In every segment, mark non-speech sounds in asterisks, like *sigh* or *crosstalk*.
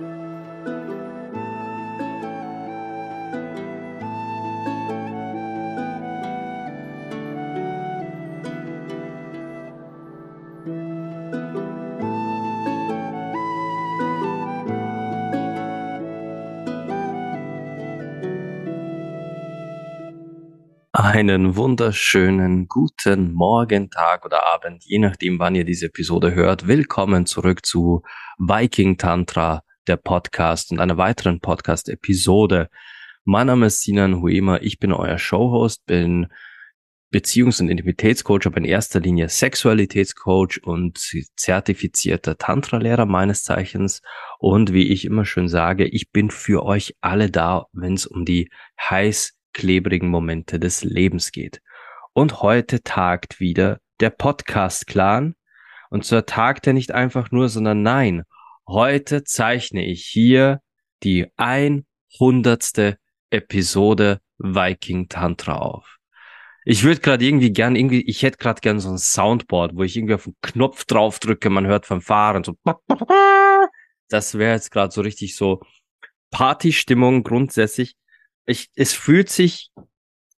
Einen wunderschönen guten Morgen, Tag oder Abend, je nachdem, wann ihr diese Episode hört. Willkommen zurück zu Viking Tantra, der Podcast und einer weiteren Podcast-Episode. Mein Name ist Sinan Huema, ich bin euer Showhost, bin Beziehungs- und Intimitätscoach, aber in erster Linie Sexualitätscoach und zertifizierter Tantra-Lehrer meines Zeichens. Und wie ich immer schön sage, ich bin für euch alle da, wenn es um die heiß klebrigen Momente des Lebens geht. Und heute tagt wieder der Podcast-Clan. Und zwar tagt er nicht einfach nur, sondern nein, heute zeichne ich hier die 100. Episode Viking Tantra auf. Ich würde gerade irgendwie gern, irgendwie, ich hätte gerade gern so ein Soundboard, wo ich irgendwie auf den Knopf drauf drücke, man hört vom Fahren so. Das wäre jetzt gerade so richtig so Partystimmung grundsätzlich ich, es fühlt sich,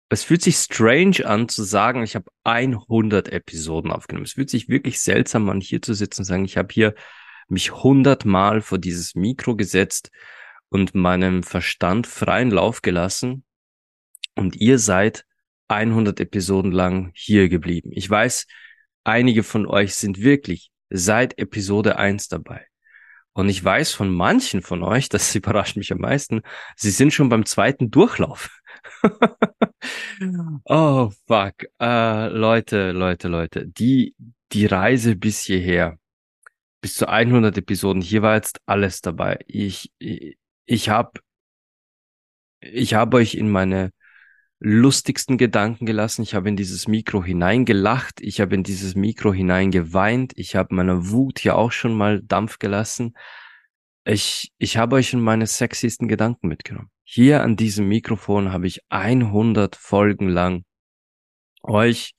es fühlt sich strange an zu sagen, ich habe 100 Episoden aufgenommen. Es fühlt sich wirklich seltsam an, hier zu sitzen und sagen, ich habe hier mich 100 Mal vor dieses Mikro gesetzt und meinem Verstand freien Lauf gelassen. Und ihr seid 100 Episoden lang hier geblieben. Ich weiß, einige von euch sind wirklich seit Episode 1 dabei. Und ich weiß von manchen von euch, *laughs* das überrascht mich am meisten, sie sind schon beim zweiten Durchlauf. *laughs* oh, fuck. Uh, Leute, Leute, Leute, die, die Reise bis hierher, bis zu 100 Episoden, hier war jetzt alles dabei. Ich, ich, ich habe ich hab euch in meine lustigsten Gedanken gelassen. Ich habe in dieses Mikro hineingelacht. Ich habe in dieses Mikro hineingeweint. Ich habe meiner Wut hier auch schon mal Dampf gelassen. Ich, ich habe euch in meine sexiesten Gedanken mitgenommen. Hier an diesem Mikrofon habe ich 100 Folgen lang euch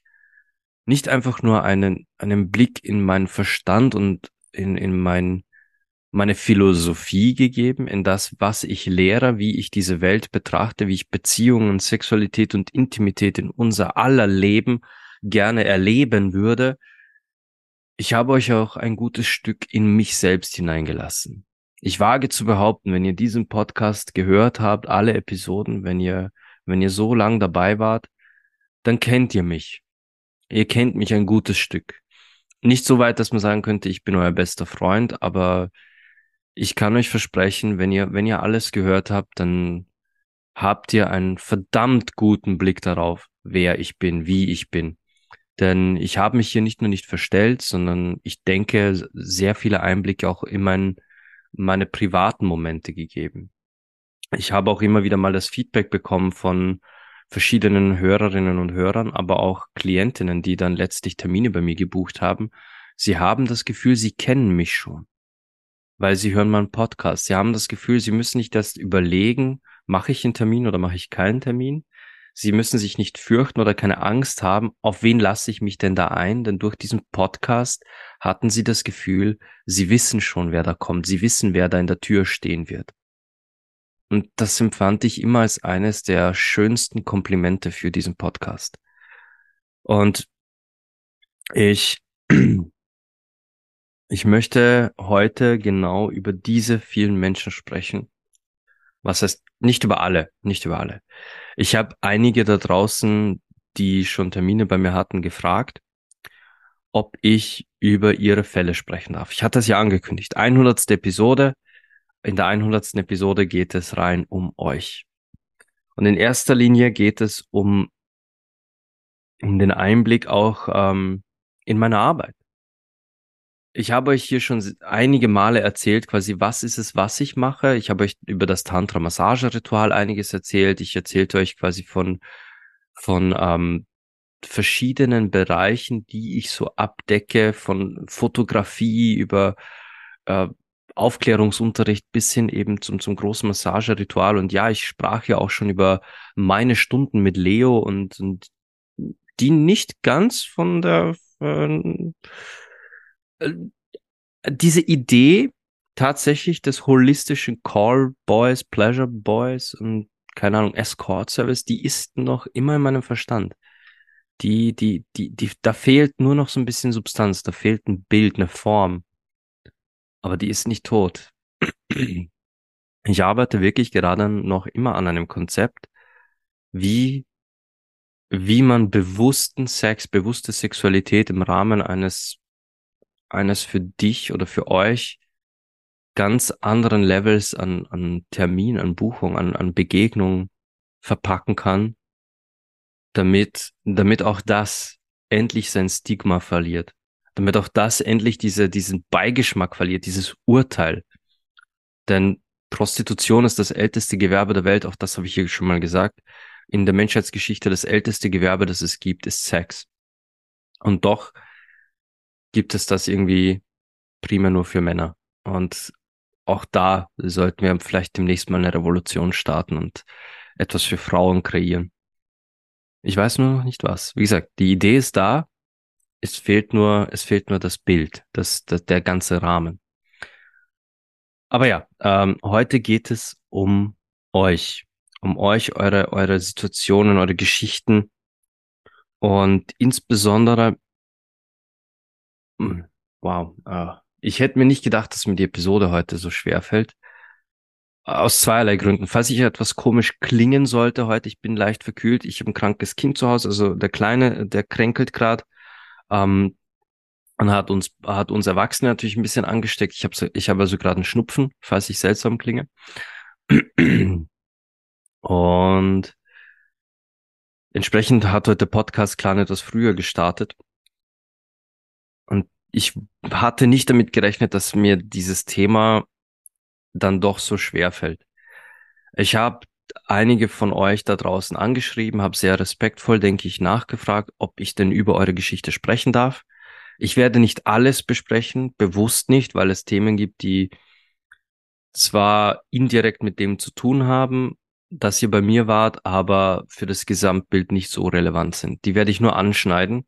nicht einfach nur einen, einen Blick in meinen Verstand und in, in mein, meine Philosophie gegeben, in das, was ich lehre, wie ich diese Welt betrachte, wie ich Beziehungen, Sexualität und Intimität in unser aller Leben gerne erleben würde. Ich habe euch auch ein gutes Stück in mich selbst hineingelassen. Ich wage zu behaupten, wenn ihr diesen Podcast gehört habt, alle Episoden, wenn ihr, wenn ihr so lang dabei wart, dann kennt ihr mich. Ihr kennt mich ein gutes Stück. Nicht so weit, dass man sagen könnte, ich bin euer bester Freund, aber ich kann euch versprechen, wenn ihr, wenn ihr alles gehört habt, dann habt ihr einen verdammt guten Blick darauf, wer ich bin, wie ich bin. Denn ich habe mich hier nicht nur nicht verstellt, sondern ich denke, sehr viele Einblicke auch in mein, meine privaten Momente gegeben. Ich habe auch immer wieder mal das Feedback bekommen von verschiedenen Hörerinnen und Hörern, aber auch Klientinnen, die dann letztlich Termine bei mir gebucht haben. Sie haben das Gefühl, sie kennen mich schon weil sie hören meinen Podcast. Sie haben das Gefühl, sie müssen nicht erst überlegen, mache ich einen Termin oder mache ich keinen Termin. Sie müssen sich nicht fürchten oder keine Angst haben, auf wen lasse ich mich denn da ein? Denn durch diesen Podcast hatten sie das Gefühl, sie wissen schon, wer da kommt. Sie wissen, wer da in der Tür stehen wird. Und das empfand ich immer als eines der schönsten Komplimente für diesen Podcast. Und ich *clears throat* ich möchte heute genau über diese vielen Menschen sprechen. Was heißt, nicht über alle, nicht über alle. Ich habe einige da draußen, die schon Termine bei mir hatten, gefragt, ob ich über ihre Fälle sprechen darf. Ich hatte es ja angekündigt. 100. Episode. In der 100. Episode geht es rein um euch. Und in erster Linie geht es um, um den Einblick auch ähm, in meine Arbeit ich habe euch hier schon einige Male erzählt, quasi, was ist es, was ich mache. Ich habe euch über das Tantra-Massage-Ritual einiges erzählt. Ich erzählte euch quasi von, von ähm, verschiedenen Bereichen, die ich so abdecke, von Fotografie über äh, Aufklärungsunterricht bis hin eben zum, zum großen Massageritual. Und ja, ich sprach ja auch schon über meine Stunden mit Leo und, und die nicht ganz von der äh, äh, diese Idee tatsächlich des holistischen Call Boys, Pleasure Boys und keine Ahnung, Escort Service, die ist noch immer in meinem Verstand. Die, die, die, die, da fehlt nur noch so ein bisschen Substanz, da fehlt ein Bild, eine Form. Aber die ist nicht tot. Ich arbeite wirklich gerade noch immer an einem Konzept, wie, wie man bewussten Sex, bewusste Sexualität im Rahmen eines, eines für dich oder für euch ganz anderen Levels an, an Termin, an Buchung, an, an Begegnung verpacken kann, damit, damit auch das endlich sein Stigma verliert. Damit auch das endlich diese, diesen Beigeschmack verliert, dieses Urteil. Denn Prostitution ist das älteste Gewerbe der Welt, auch das habe ich hier schon mal gesagt. In der Menschheitsgeschichte das älteste Gewerbe, das es gibt, ist Sex. Und doch gibt es das irgendwie primär nur für Männer. Und auch da sollten wir vielleicht demnächst mal eine Revolution starten und etwas für Frauen kreieren. Ich weiß nur noch nicht was. Wie gesagt, die Idee ist da. Es fehlt nur, es fehlt nur das Bild, das, das der ganze Rahmen. Aber ja, ähm, heute geht es um euch, um euch, eure, eure Situationen, eure Geschichten und insbesondere, hm, wow, äh, ich hätte mir nicht gedacht, dass mir die Episode heute so schwer fällt. Aus zweierlei Gründen. Falls ich etwas komisch klingen sollte heute, ich bin leicht verkühlt, ich habe ein krankes Kind zu Hause, also der Kleine, der kränkelt gerade. Ähm, und hat uns, hat uns Erwachsene natürlich ein bisschen angesteckt. Ich habe ich hab also gerade einen Schnupfen, falls ich seltsam klinge. Und entsprechend hat heute Podcast klar etwas früher gestartet. Und ich hatte nicht damit gerechnet, dass mir dieses Thema dann doch so schwer fällt. Ich habe einige von euch da draußen angeschrieben, habe sehr respektvoll, denke ich, nachgefragt, ob ich denn über eure Geschichte sprechen darf. Ich werde nicht alles besprechen, bewusst nicht, weil es Themen gibt, die zwar indirekt mit dem zu tun haben, dass ihr bei mir wart, aber für das Gesamtbild nicht so relevant sind. Die werde ich nur anschneiden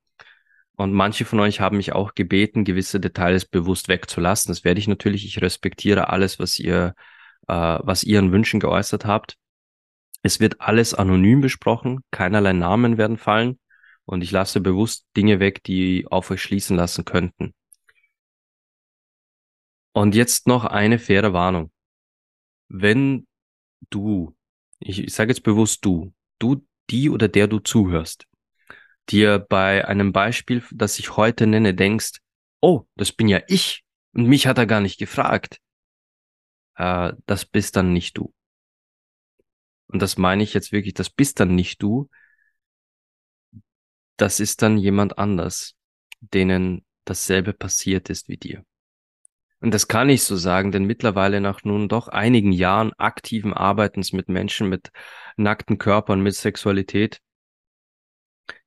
und manche von euch haben mich auch gebeten, gewisse Details bewusst wegzulassen. Das werde ich natürlich. Ich respektiere alles, was ihr, äh, was ihr an Wünschen geäußert habt. Es wird alles anonym besprochen. Keinerlei Namen werden fallen. Und ich lasse bewusst Dinge weg, die auf euch schließen lassen könnten. Und jetzt noch eine faire Warnung. Wenn du, ich, ich sage jetzt bewusst du, du, die oder der du zuhörst, dir bei einem Beispiel, das ich heute nenne, denkst, oh, das bin ja ich und mich hat er gar nicht gefragt, äh, das bist dann nicht du. Und das meine ich jetzt wirklich, das bist dann nicht du. Das ist dann jemand anders, denen dasselbe passiert ist wie dir. Und das kann ich so sagen, denn mittlerweile nach nun doch einigen Jahren aktiven Arbeitens mit Menschen mit nackten Körpern, mit Sexualität,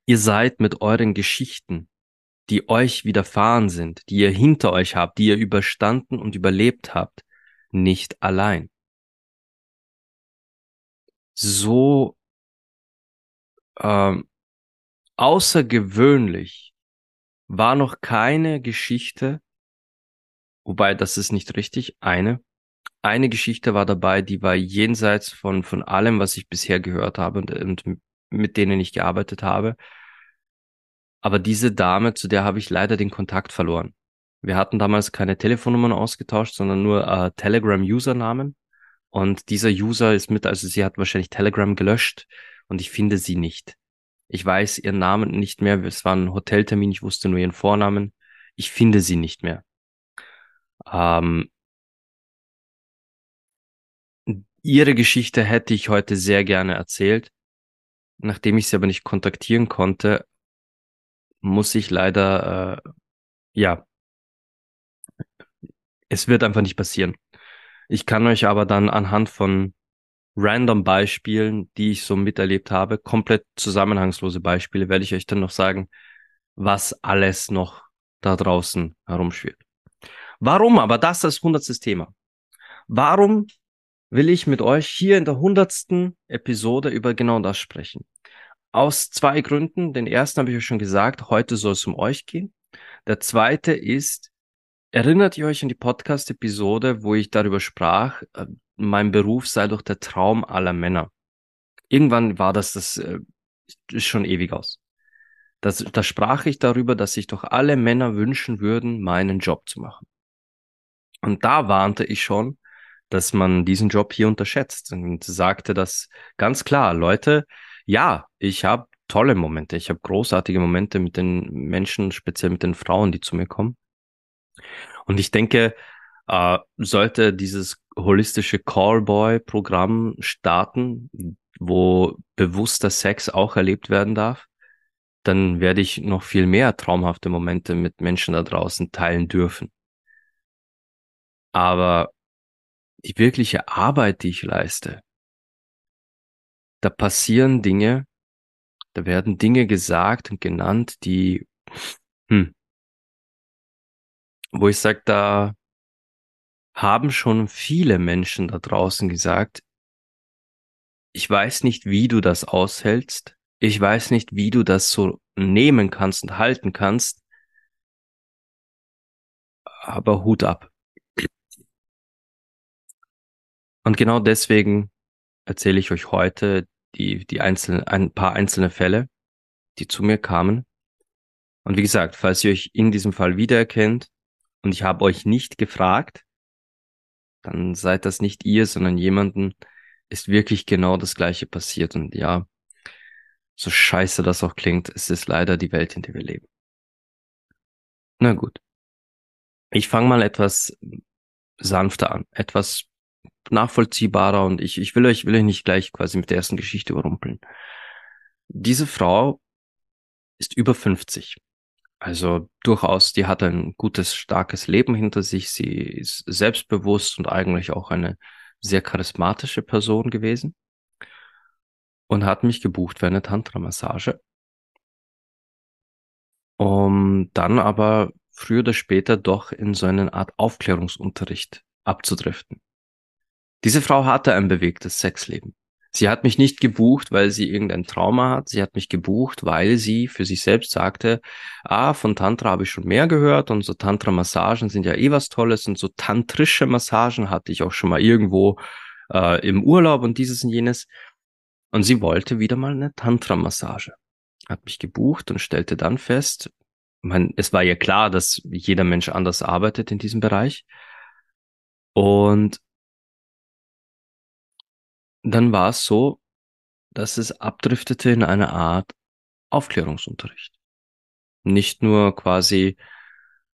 Ihr seid mit euren Geschichten, die euch widerfahren sind, die ihr hinter euch habt, die ihr überstanden und überlebt habt, nicht allein. So ähm, außergewöhnlich war noch keine Geschichte, wobei das ist nicht richtig, eine. Eine Geschichte war dabei, die war jenseits von, von allem, was ich bisher gehört habe und, und mit denen ich gearbeitet habe. Aber diese Dame, zu der habe ich leider den Kontakt verloren. Wir hatten damals keine Telefonnummern ausgetauscht, sondern nur äh, Telegram-Usernamen. Und dieser User ist mit, also sie hat wahrscheinlich Telegram gelöscht und ich finde sie nicht. Ich weiß ihren Namen nicht mehr. Es war ein Hoteltermin, ich wusste nur ihren Vornamen. Ich finde sie nicht mehr. Ähm, ihre Geschichte hätte ich heute sehr gerne erzählt. Nachdem ich sie aber nicht kontaktieren konnte, muss ich leider, äh, ja, es wird einfach nicht passieren. Ich kann euch aber dann anhand von random Beispielen, die ich so miterlebt habe, komplett zusammenhangslose Beispiele, werde ich euch dann noch sagen, was alles noch da draußen herumschwirrt. Warum aber das als hundertstes Thema? Warum will ich mit euch hier in der hundertsten Episode über genau das sprechen? Aus zwei Gründen. Den ersten habe ich euch schon gesagt, heute soll es um euch gehen. Der zweite ist, Erinnert ihr euch an die Podcast-Episode, wo ich darüber sprach, äh, mein Beruf sei doch der Traum aller Männer? Irgendwann war das, das äh, ist schon ewig aus. Das, da sprach ich darüber, dass sich doch alle Männer wünschen würden, meinen Job zu machen. Und da warnte ich schon, dass man diesen Job hier unterschätzt und sagte das ganz klar, Leute, ja, ich habe tolle Momente, ich habe großartige Momente mit den Menschen, speziell mit den Frauen, die zu mir kommen. Und ich denke, äh, sollte dieses holistische Callboy-Programm starten, wo bewusster Sex auch erlebt werden darf, dann werde ich noch viel mehr traumhafte Momente mit Menschen da draußen teilen dürfen. Aber die wirkliche Arbeit, die ich leiste, da passieren Dinge, da werden Dinge gesagt und genannt, die, hm, wo ich sage, da haben schon viele Menschen da draußen gesagt, ich weiß nicht, wie du das aushältst, ich weiß nicht, wie du das so nehmen kannst und halten kannst, aber Hut ab. Und genau deswegen erzähle ich euch heute die, die einzelnen, ein paar einzelne Fälle, die zu mir kamen. Und wie gesagt, falls ihr euch in diesem Fall wiedererkennt und ich habe euch nicht gefragt, dann seid das nicht ihr, sondern jemanden, ist wirklich genau das gleiche passiert. Und ja, so scheiße das auch klingt, es ist leider die Welt, in der wir leben. Na gut. Ich fange mal etwas sanfter an, etwas nachvollziehbarer und ich, ich will euch, will euch nicht gleich quasi mit der ersten Geschichte überrumpeln. Diese Frau ist über 50. Also durchaus, die hat ein gutes, starkes Leben hinter sich. Sie ist selbstbewusst und eigentlich auch eine sehr charismatische Person gewesen und hat mich gebucht für eine Tantra-Massage. Um dann aber früher oder später doch in so eine Art Aufklärungsunterricht abzudriften. Diese Frau hatte ein bewegtes Sexleben. Sie hat mich nicht gebucht, weil sie irgendein Trauma hat. Sie hat mich gebucht, weil sie für sich selbst sagte, ah, von Tantra habe ich schon mehr gehört und so Tantra-Massagen sind ja eh was Tolles und so tantrische Massagen hatte ich auch schon mal irgendwo äh, im Urlaub und dieses und jenes. Und sie wollte wieder mal eine Tantra-Massage. Hat mich gebucht und stellte dann fest, man, es war ja klar, dass jeder Mensch anders arbeitet in diesem Bereich. Und dann war es so, dass es abdriftete in eine Art Aufklärungsunterricht. Nicht nur quasi,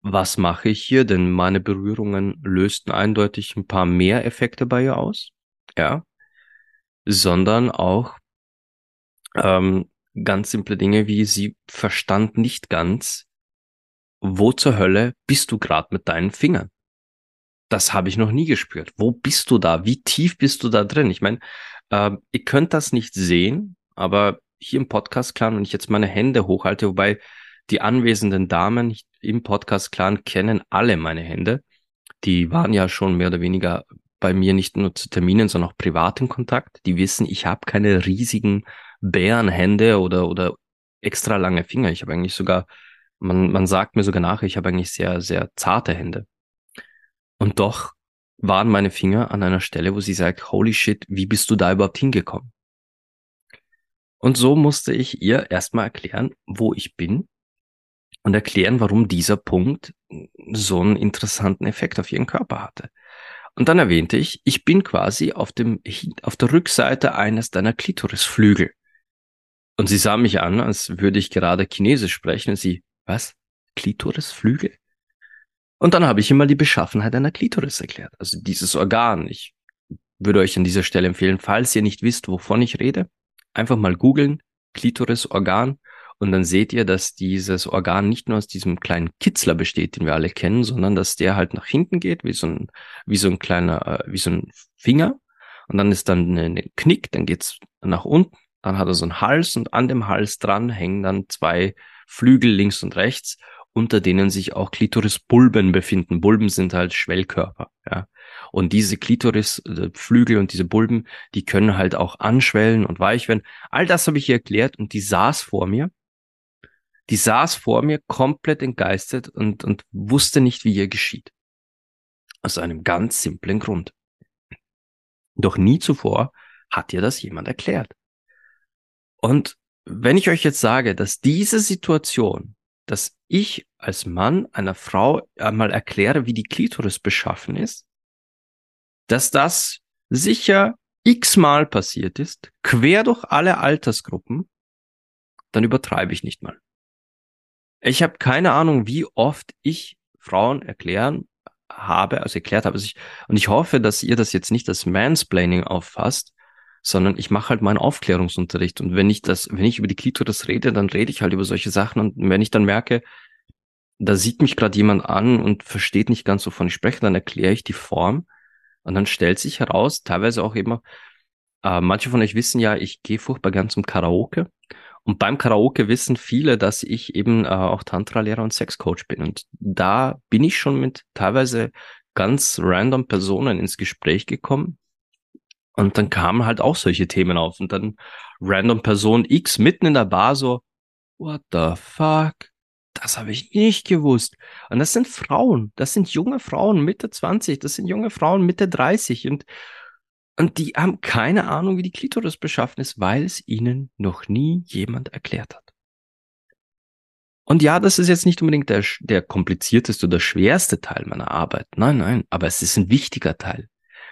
was mache ich hier, denn meine Berührungen lösten eindeutig ein paar mehr Effekte bei ihr aus, ja, sondern auch ähm, ganz simple Dinge wie sie verstand nicht ganz, wo zur Hölle bist du gerade mit deinen Fingern? Das habe ich noch nie gespürt. Wo bist du da? Wie tief bist du da drin? Ich meine, äh, ihr könnt das nicht sehen, aber hier im Podcast-Clan, wenn ich jetzt meine Hände hochhalte, wobei die anwesenden Damen im Podcast-Clan kennen alle meine Hände. Die waren ja schon mehr oder weniger bei mir nicht nur zu Terminen, sondern auch privat in Kontakt. Die wissen, ich habe keine riesigen Bärenhände oder, oder extra lange Finger. Ich habe eigentlich sogar, man, man sagt mir sogar nach, ich habe eigentlich sehr, sehr zarte Hände. Und doch waren meine Finger an einer Stelle, wo sie sagt, holy shit, wie bist du da überhaupt hingekommen? Und so musste ich ihr erstmal erklären, wo ich bin und erklären, warum dieser Punkt so einen interessanten Effekt auf ihren Körper hatte. Und dann erwähnte ich, ich bin quasi auf dem, auf der Rückseite eines deiner Klitorisflügel. Und sie sah mich an, als würde ich gerade Chinesisch sprechen und sie, was? Klitorisflügel? Und dann habe ich ihm mal die Beschaffenheit einer Klitoris erklärt. Also dieses Organ. Ich würde euch an dieser Stelle empfehlen, falls ihr nicht wisst, wovon ich rede, einfach mal googeln, Klitoris-Organ. Und dann seht ihr, dass dieses Organ nicht nur aus diesem kleinen Kitzler besteht, den wir alle kennen, sondern dass der halt nach hinten geht, wie so ein, wie so ein kleiner, äh, wie so ein Finger. Und dann ist dann eine Knick, dann geht's nach unten, dann hat er so einen Hals und an dem Hals dran hängen dann zwei Flügel links und rechts unter denen sich auch Klitorisbulben befinden. Bulben sind halt Schwellkörper, ja. Und diese Klitorisflügel und diese Bulben, die können halt auch anschwellen und weich werden. All das habe ich ihr erklärt und die saß vor mir. Die saß vor mir komplett entgeistert und, und wusste nicht, wie ihr geschieht. Aus einem ganz simplen Grund. Doch nie zuvor hat ihr das jemand erklärt. Und wenn ich euch jetzt sage, dass diese Situation, dass ich als Mann einer Frau einmal erkläre, wie die Klitoris beschaffen ist, dass das sicher x-mal passiert ist, quer durch alle Altersgruppen, dann übertreibe ich nicht mal. Ich habe keine Ahnung, wie oft ich Frauen erklären habe, also erklärt habe. Also und ich hoffe, dass ihr das jetzt nicht als Mansplaining auffasst, sondern ich mache halt meinen Aufklärungsunterricht. Und wenn ich das, wenn ich über die Klitoris rede, dann rede ich halt über solche Sachen. Und wenn ich dann merke, da sieht mich gerade jemand an und versteht nicht ganz, wovon ich spreche, dann erkläre ich die Form. Und dann stellt sich heraus, teilweise auch immer, äh, manche von euch wissen ja, ich gehe furchtbar gern zum Karaoke. Und beim Karaoke wissen viele, dass ich eben äh, auch Tantra-Lehrer und Sexcoach bin. Und da bin ich schon mit teilweise ganz random Personen ins Gespräch gekommen. Und dann kamen halt auch solche Themen auf. Und dann random Person X mitten in der Bar so, what the fuck? Das habe ich nicht gewusst. Und das sind Frauen, das sind junge Frauen Mitte 20, das sind junge Frauen Mitte 30. Und und die haben keine Ahnung, wie die Klitoris beschaffen ist, weil es ihnen noch nie jemand erklärt hat. Und ja, das ist jetzt nicht unbedingt der, der komplizierteste oder schwerste Teil meiner Arbeit. Nein, nein, aber es ist ein wichtiger Teil.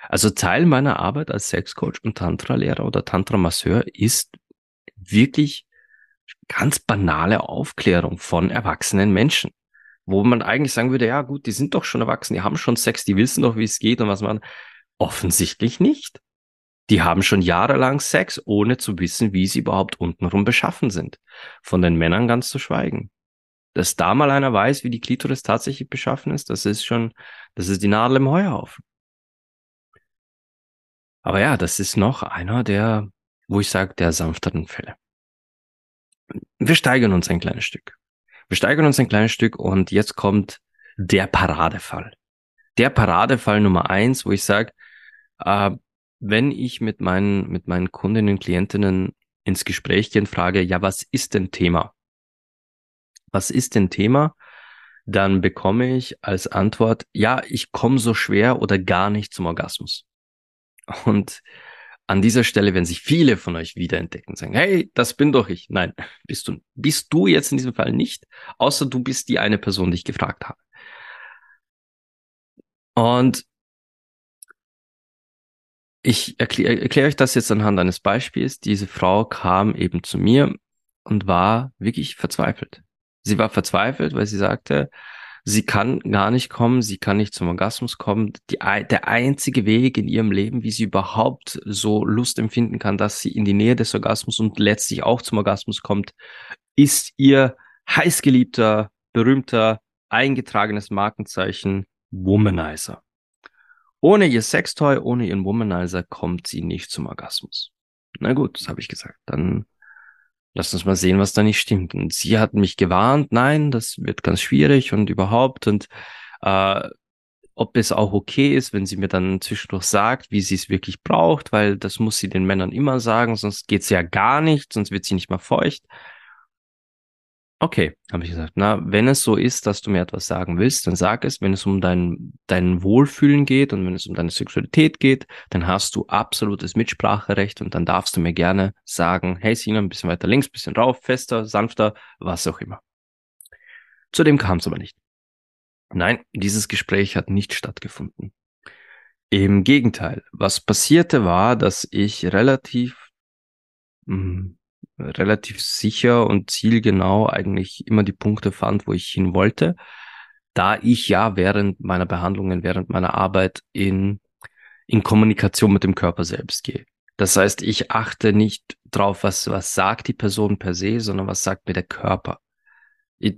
Also Teil meiner Arbeit als Sexcoach und Tantra-Lehrer oder Tantra-Masseur ist wirklich ganz banale Aufklärung von erwachsenen Menschen. Wo man eigentlich sagen würde, ja gut, die sind doch schon erwachsen, die haben schon Sex, die wissen doch, wie es geht und was man. Offensichtlich nicht. Die haben schon jahrelang Sex, ohne zu wissen, wie sie überhaupt untenrum beschaffen sind. Von den Männern ganz zu schweigen. Dass da mal einer weiß, wie die Klitoris tatsächlich beschaffen ist, das ist schon, das ist die Nadel im Heuhaufen. Aber ja, das ist noch einer der, wo ich sage, der sanfteren Fälle. Wir steigern uns ein kleines Stück. Wir steigern uns ein kleines Stück und jetzt kommt der Paradefall. Der Paradefall Nummer eins, wo ich sage, äh, wenn ich mit meinen, mit meinen Kundinnen und Klientinnen ins Gespräch gehe und frage, ja, was ist denn Thema? Was ist denn Thema? Dann bekomme ich als Antwort, ja, ich komme so schwer oder gar nicht zum Orgasmus. Und an dieser Stelle werden sich viele von euch wiederentdecken und sagen, hey, das bin doch ich. Nein, bist du, bist du jetzt in diesem Fall nicht, außer du bist die eine Person, die ich gefragt habe. Und ich erkläre erklär euch das jetzt anhand eines Beispiels. Diese Frau kam eben zu mir und war wirklich verzweifelt. Sie war verzweifelt, weil sie sagte, sie kann gar nicht kommen, sie kann nicht zum Orgasmus kommen. Die, der einzige Weg in ihrem Leben, wie sie überhaupt so Lust empfinden kann, dass sie in die Nähe des Orgasmus und letztlich auch zum Orgasmus kommt, ist ihr heißgeliebter, berühmter, eingetragenes Markenzeichen Womanizer. Ohne ihr Sextoy, ohne ihren Womanizer kommt sie nicht zum Orgasmus. Na gut, das habe ich gesagt. Dann lass uns mal sehen, was da nicht stimmt. Und sie hat mich gewarnt, nein, das wird ganz schwierig und überhaupt und äh, ob es auch okay ist, wenn sie mir dann zwischendurch sagt, wie sie es wirklich braucht, weil das muss sie den Männern immer sagen, sonst geht's ja gar nicht, sonst wird sie nicht mal feucht. Okay, habe ich gesagt. Na, wenn es so ist, dass du mir etwas sagen willst, dann sag es. Wenn es um dein, dein Wohlfühlen geht und wenn es um deine Sexualität geht, dann hast du absolutes Mitspracherecht und dann darfst du mir gerne sagen, hey Sina, ein bisschen weiter links, bisschen rauf, fester, sanfter, was auch immer. Zudem kam es aber nicht. Nein, dieses Gespräch hat nicht stattgefunden. Im Gegenteil, was passierte war, dass ich relativ mh, hm, relativ sicher und zielgenau eigentlich immer die Punkte fand, wo ich hin wollte, da ich ja während meiner Behandlungen, während meiner Arbeit in, in Kommunikation mit dem Körper selbst gehe. Das heißt, ich achte nicht drauf, was, was sagt die Person per se, sondern was sagt mir der Körper.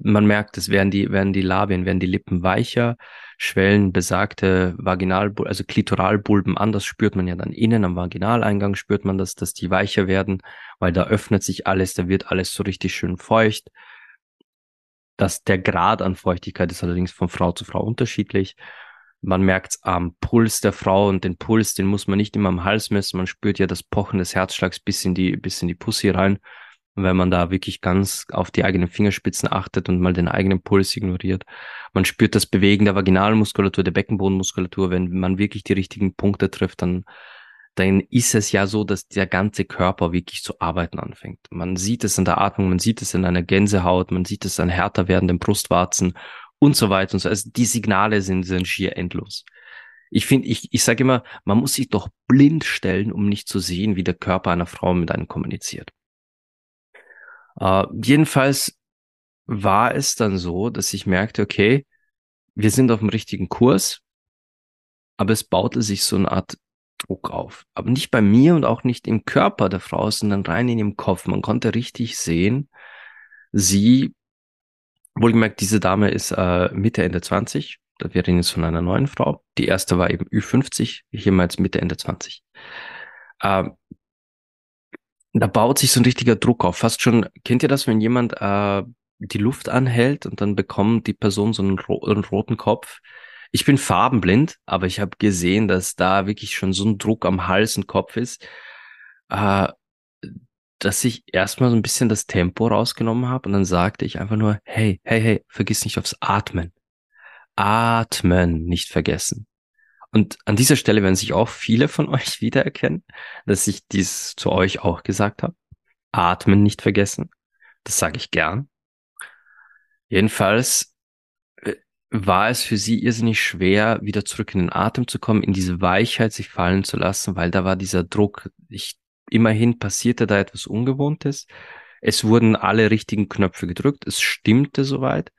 Man merkt, es werden die, werden die Labien, werden die Lippen weicher, schwellen besagte Vaginal, also Klitoralbulben an. Das spürt man ja dann innen am Vaginaleingang, spürt man das, dass die weicher werden, weil da öffnet sich alles, da wird alles so richtig schön feucht. Das, der Grad an Feuchtigkeit ist allerdings von Frau zu Frau unterschiedlich. Man merkt am Puls der Frau und den Puls, den muss man nicht immer am Hals messen. Man spürt ja das Pochen des Herzschlags bis in die, bis in die Pussy rein. Wenn man da wirklich ganz auf die eigenen Fingerspitzen achtet und mal den eigenen Puls ignoriert, man spürt das Bewegen der Vaginalmuskulatur, der Beckenbodenmuskulatur, wenn man wirklich die richtigen Punkte trifft, dann, dann ist es ja so, dass der ganze Körper wirklich zu arbeiten anfängt. Man sieht es in der Atmung, man sieht es in einer Gänsehaut, man sieht es an härter werdenden Brustwarzen und so weiter und so. Also die Signale sind, sind schier endlos. Ich finde, ich, ich sage immer, man muss sich doch blind stellen, um nicht zu sehen, wie der Körper einer Frau mit einem kommuniziert. Äh, jedenfalls war es dann so, dass ich merkte, okay, wir sind auf dem richtigen Kurs, aber es baute sich so eine Art Druck auf. Aber nicht bei mir und auch nicht im Körper der Frau, sondern rein in ihrem Kopf. Man konnte richtig sehen, sie, wohlgemerkt, diese Dame ist äh, Mitte, Ende 20. Da wir reden jetzt von einer neuen Frau. Die erste war eben Ü50, hier mal jetzt Mitte, Ende 20. Ähm, da baut sich so ein richtiger Druck auf. Fast schon, kennt ihr das, wenn jemand äh, die Luft anhält und dann bekommt die Person so einen, ro einen roten Kopf? Ich bin farbenblind, aber ich habe gesehen, dass da wirklich schon so ein Druck am Hals und Kopf ist, äh, dass ich erstmal so ein bisschen das Tempo rausgenommen habe und dann sagte ich einfach nur, hey, hey, hey, vergiss nicht aufs Atmen. Atmen nicht vergessen. Und an dieser Stelle werden sich auch viele von euch *laughs* wiedererkennen, dass ich dies zu euch auch gesagt habe. Atmen nicht vergessen. Das sage ich gern. Jedenfalls äh, war es für sie irrsinnig schwer, wieder zurück in den Atem zu kommen, in diese Weichheit sich fallen zu lassen, weil da war dieser Druck. Ich, immerhin passierte da etwas Ungewohntes. Es wurden alle richtigen Knöpfe gedrückt. Es stimmte soweit.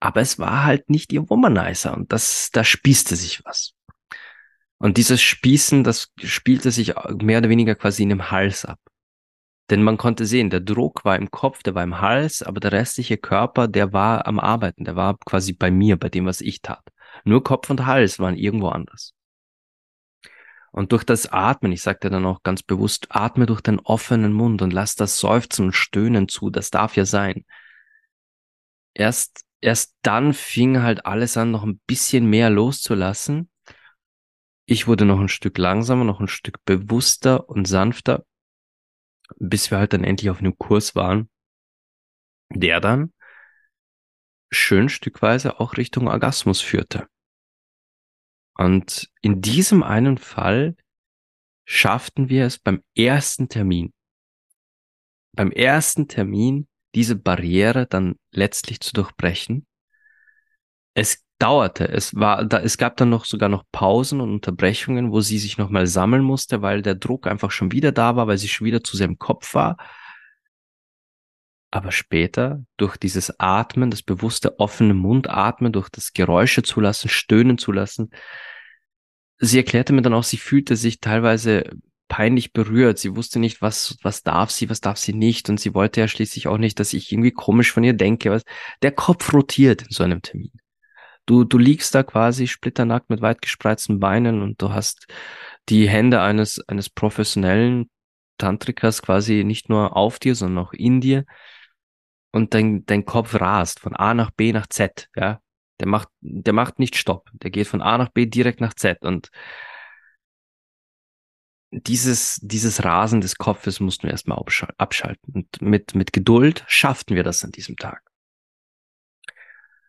Aber es war halt nicht ihr Womanizer und das, da spießte sich was. Und dieses Spießen, das spielte sich mehr oder weniger quasi in dem Hals ab. Denn man konnte sehen, der Druck war im Kopf, der war im Hals, aber der restliche Körper, der war am Arbeiten, der war quasi bei mir, bei dem, was ich tat. Nur Kopf und Hals waren irgendwo anders. Und durch das Atmen, ich sagte dann auch ganz bewusst, atme durch den offenen Mund und lass das Seufzen und Stöhnen zu, das darf ja sein. Erst, erst dann fing halt alles an, noch ein bisschen mehr loszulassen ich wurde noch ein Stück langsamer, noch ein Stück bewusster und sanfter, bis wir halt dann endlich auf einem Kurs waren, der dann schön stückweise auch Richtung Orgasmus führte. Und in diesem einen Fall schafften wir es beim ersten Termin, beim ersten Termin diese Barriere dann letztlich zu durchbrechen. Es dauerte. Es war, da, es gab dann noch sogar noch Pausen und Unterbrechungen, wo sie sich nochmal sammeln musste, weil der Druck einfach schon wieder da war, weil sie schon wieder zu sehr im Kopf war. Aber später, durch dieses Atmen, das bewusste offene Mundatmen, durch das Geräusche zulassen, Stöhnen zulassen, sie erklärte mir dann auch, sie fühlte sich teilweise peinlich berührt. Sie wusste nicht, was, was darf sie, was darf sie nicht. Und sie wollte ja schließlich auch nicht, dass ich irgendwie komisch von ihr denke. Was, der Kopf rotiert in so einem Termin. Du, du liegst da quasi splitternackt mit weit gespreizten Beinen und du hast die Hände eines, eines professionellen Tantrikers quasi nicht nur auf dir, sondern auch in dir. Und dein, dein Kopf rast von A nach B nach Z, ja. Der macht, der macht nicht Stopp. Der geht von A nach B direkt nach Z und dieses, dieses Rasen des Kopfes mussten wir erstmal abschalten. Und mit, mit Geduld schafften wir das an diesem Tag.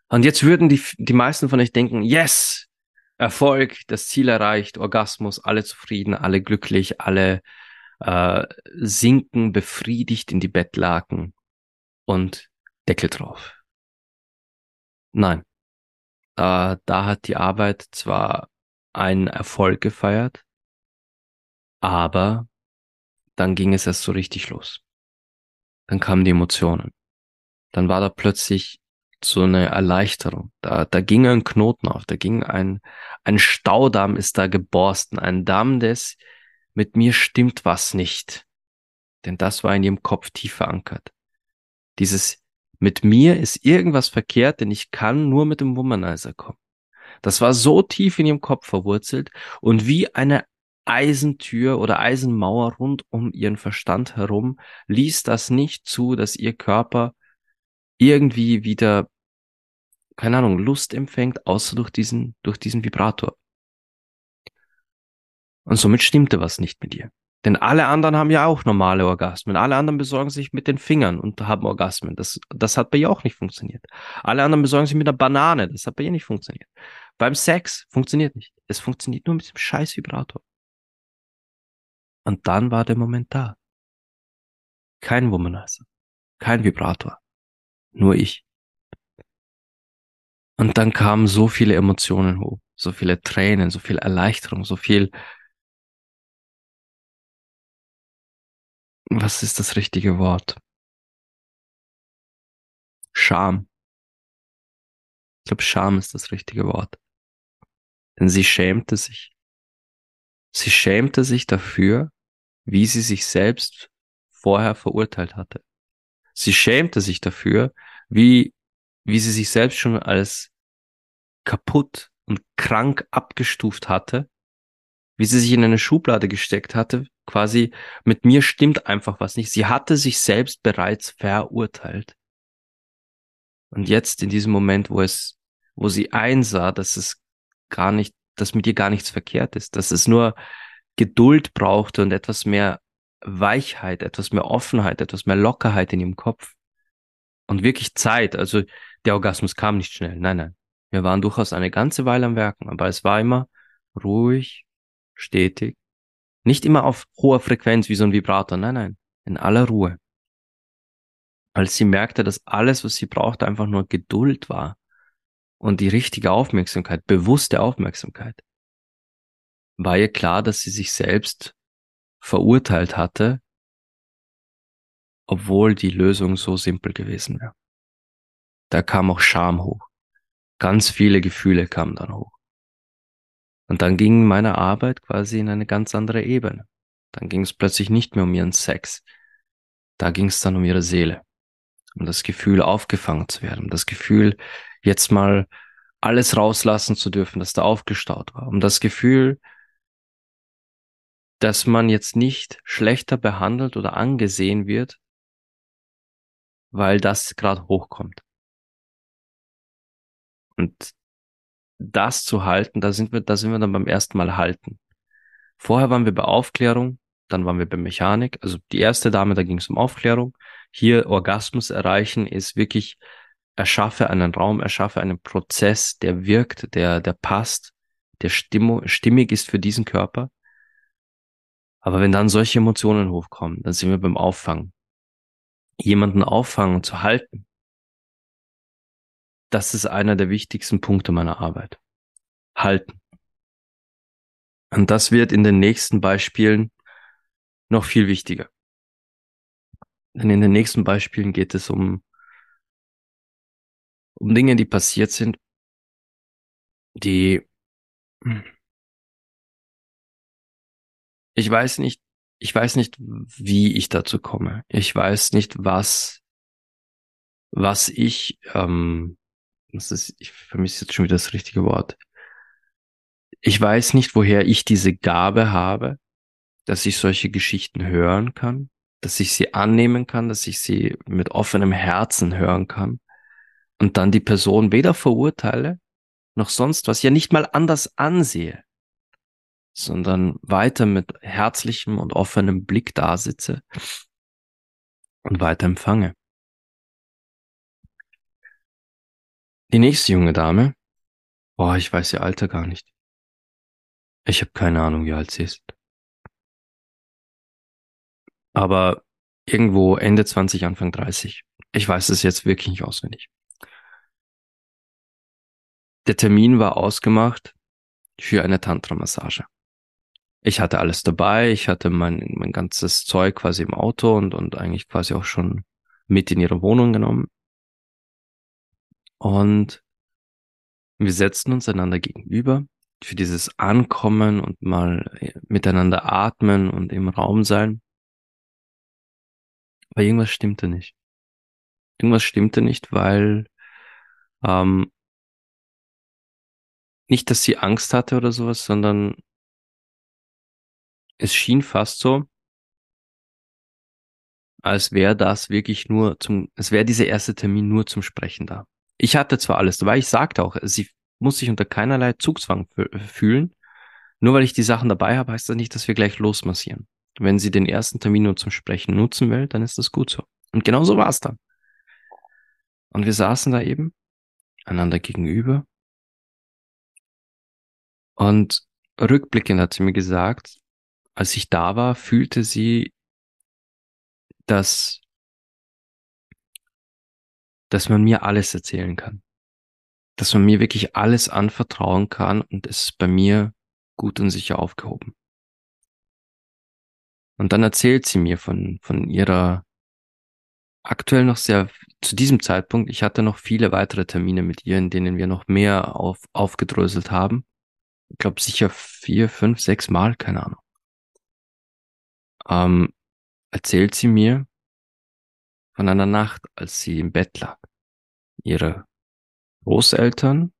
Und jetzt würden die, die meisten von euch denken, yes, Erfolg, das Ziel erreicht, Orgasmus, alle zufrieden, alle glücklich, alle äh, sinken befriedigt in die Bettlaken und Deckel drauf. Nein, äh, da hat die Arbeit zwar einen Erfolg gefeiert, aber dann ging es erst so richtig los. Dann kamen die Emotionen. Dann war da plötzlich so eine Erleichterung. Da, da ging ein Knoten auf, da ging ein, ein Staudamm ist da geborsten, ein Damm des, mit mir stimmt was nicht. Denn das war in ihrem Kopf tief verankert. Dieses, mit mir ist irgendwas verkehrt, denn ich kann nur mit dem Womanizer kommen. Das war so tief in ihrem Kopf verwurzelt und wie eine Eisentür oder Eisenmauer rund um ihren Verstand herum ließ das nicht zu, dass ihr Körper irgendwie wieder keine Ahnung, Lust empfängt, außer durch diesen, durch diesen Vibrator. Und somit stimmte was nicht mit ihr. Denn alle anderen haben ja auch normale Orgasmen. Alle anderen besorgen sich mit den Fingern und haben Orgasmen. Das, das hat bei ihr auch nicht funktioniert. Alle anderen besorgen sich mit einer Banane. Das hat bei ihr nicht funktioniert. Beim Sex funktioniert nicht. Es funktioniert nur mit dem scheiß Vibrator. Und dann war der Moment da. Kein Womanizer. Kein Vibrator. Nur ich. Und dann kamen so viele Emotionen hoch. So viele Tränen, so viel Erleichterung, so viel was ist das richtige Wort? Scham. Ich glaube, Scham ist das richtige Wort. Denn sie schämte sich. Sie schämte sich dafür, wie sie sich selbst vorher verurteilt hatte. Sie schämte sich dafür, wie, wie sie sich selbst schon als kaputt und krank abgestuft hatte, wie sie sich in eine Schublade gesteckt hatte, quasi mit mir stimmt einfach was nicht. Sie hatte sich selbst bereits verurteilt. Und jetzt in diesem Moment, wo es, wo sie einsah, dass es gar nicht, dass mit ihr gar nichts verkehrt ist, dass es nur Geduld brauchte und etwas mehr Weichheit, etwas mehr Offenheit, etwas mehr Lockerheit in ihrem Kopf. Und wirklich Zeit. Also der Orgasmus kam nicht schnell. Nein, nein. Wir waren durchaus eine ganze Weile am Werken, aber es war immer ruhig, stetig nicht immer auf hoher Frequenz wie so ein Vibrator, nein, nein, in aller Ruhe. Als sie merkte, dass alles, was sie brauchte, einfach nur Geduld war und die richtige Aufmerksamkeit, bewusste Aufmerksamkeit, war ihr klar, dass sie sich selbst verurteilt hatte, obwohl die Lösung so simpel gewesen wäre. Da kam auch Scham hoch. Ganz viele Gefühle kamen dann hoch. Und dann ging meine Arbeit quasi in eine ganz andere Ebene. Dann ging es plötzlich nicht mehr um ihren Sex. Da ging es dann um ihre Seele. Um das Gefühl, aufgefangen zu werden. Um das Gefühl, jetzt mal alles rauslassen zu dürfen, das da aufgestaut war. Um das Gefühl, dass man jetzt nicht schlechter behandelt oder angesehen wird, weil das gerade hochkommt. Und das zu halten, da sind wir, da sind wir dann beim ersten Mal halten. Vorher waren wir bei Aufklärung, dann waren wir bei Mechanik. Also die erste Dame, da ging es um Aufklärung. Hier Orgasmus erreichen ist wirklich, erschaffe einen Raum, erschaffe einen Prozess, der wirkt, der, der passt, der stimm stimmig ist für diesen Körper. Aber wenn dann solche Emotionen hochkommen, dann sind wir beim Auffangen. Jemanden auffangen und zu halten, das ist einer der wichtigsten Punkte meiner Arbeit. Halten. Und das wird in den nächsten Beispielen noch viel wichtiger. Denn in den nächsten Beispielen geht es um, um Dinge, die passiert sind, die ich weiß nicht, ich weiß nicht, wie ich dazu komme. Ich weiß nicht, was, was ich ähm, das ist, ich vermisse jetzt schon wieder das richtige Wort. Ich weiß nicht, woher ich diese Gabe habe, dass ich solche Geschichten hören kann, dass ich sie annehmen kann, dass ich sie mit offenem Herzen hören kann und dann die Person weder verurteile noch sonst was, ja nicht mal anders ansehe, sondern weiter mit herzlichem und offenem Blick da sitze und weiter empfange. Die nächste junge Dame, boah, ich weiß ihr Alter gar nicht. Ich habe keine Ahnung, wie alt sie ist. Aber irgendwo Ende 20, Anfang 30. Ich weiß es jetzt wirklich nicht auswendig. Der Termin war ausgemacht für eine Tantra-Massage. Ich hatte alles dabei, ich hatte mein, mein ganzes Zeug quasi im Auto und, und eigentlich quasi auch schon mit in ihre Wohnung genommen. Und wir setzen uns einander gegenüber für dieses Ankommen und mal äh, miteinander atmen und im Raum sein. Aber irgendwas stimmte nicht. Irgendwas stimmte nicht, weil ähm, nicht, dass sie Angst hatte oder sowas, sondern es schien fast so, als wäre das wirklich nur zum, es wäre dieser erste Termin nur zum Sprechen da ich hatte zwar alles dabei, ich sagte auch, sie muss sich unter keinerlei Zugzwang fühlen. Nur weil ich die Sachen dabei habe, heißt das nicht, dass wir gleich losmassieren. Wenn sie den ersten Termin nur zum Sprechen nutzen will, dann ist das gut so. Und genau so war es dann. Und wir saßen da eben, einander gegenüber. Und rückblickend hat sie mir gesagt, als ich da war, fühlte sie, dass, dass man mir alles erzählen kann. Dass man mir wirklich alles anvertrauen kann und es ist bei mir gut und sicher aufgehoben. Und dann erzählt sie mir von, von ihrer aktuell noch sehr, zu diesem Zeitpunkt, ich hatte noch viele weitere Termine mit ihr, in denen wir noch mehr auf, aufgedröselt haben. Ich glaube sicher vier, fünf, sechs Mal, keine Ahnung. Ähm, erzählt sie mir von einer Nacht, als sie im Bett lag. Ihre Großeltern,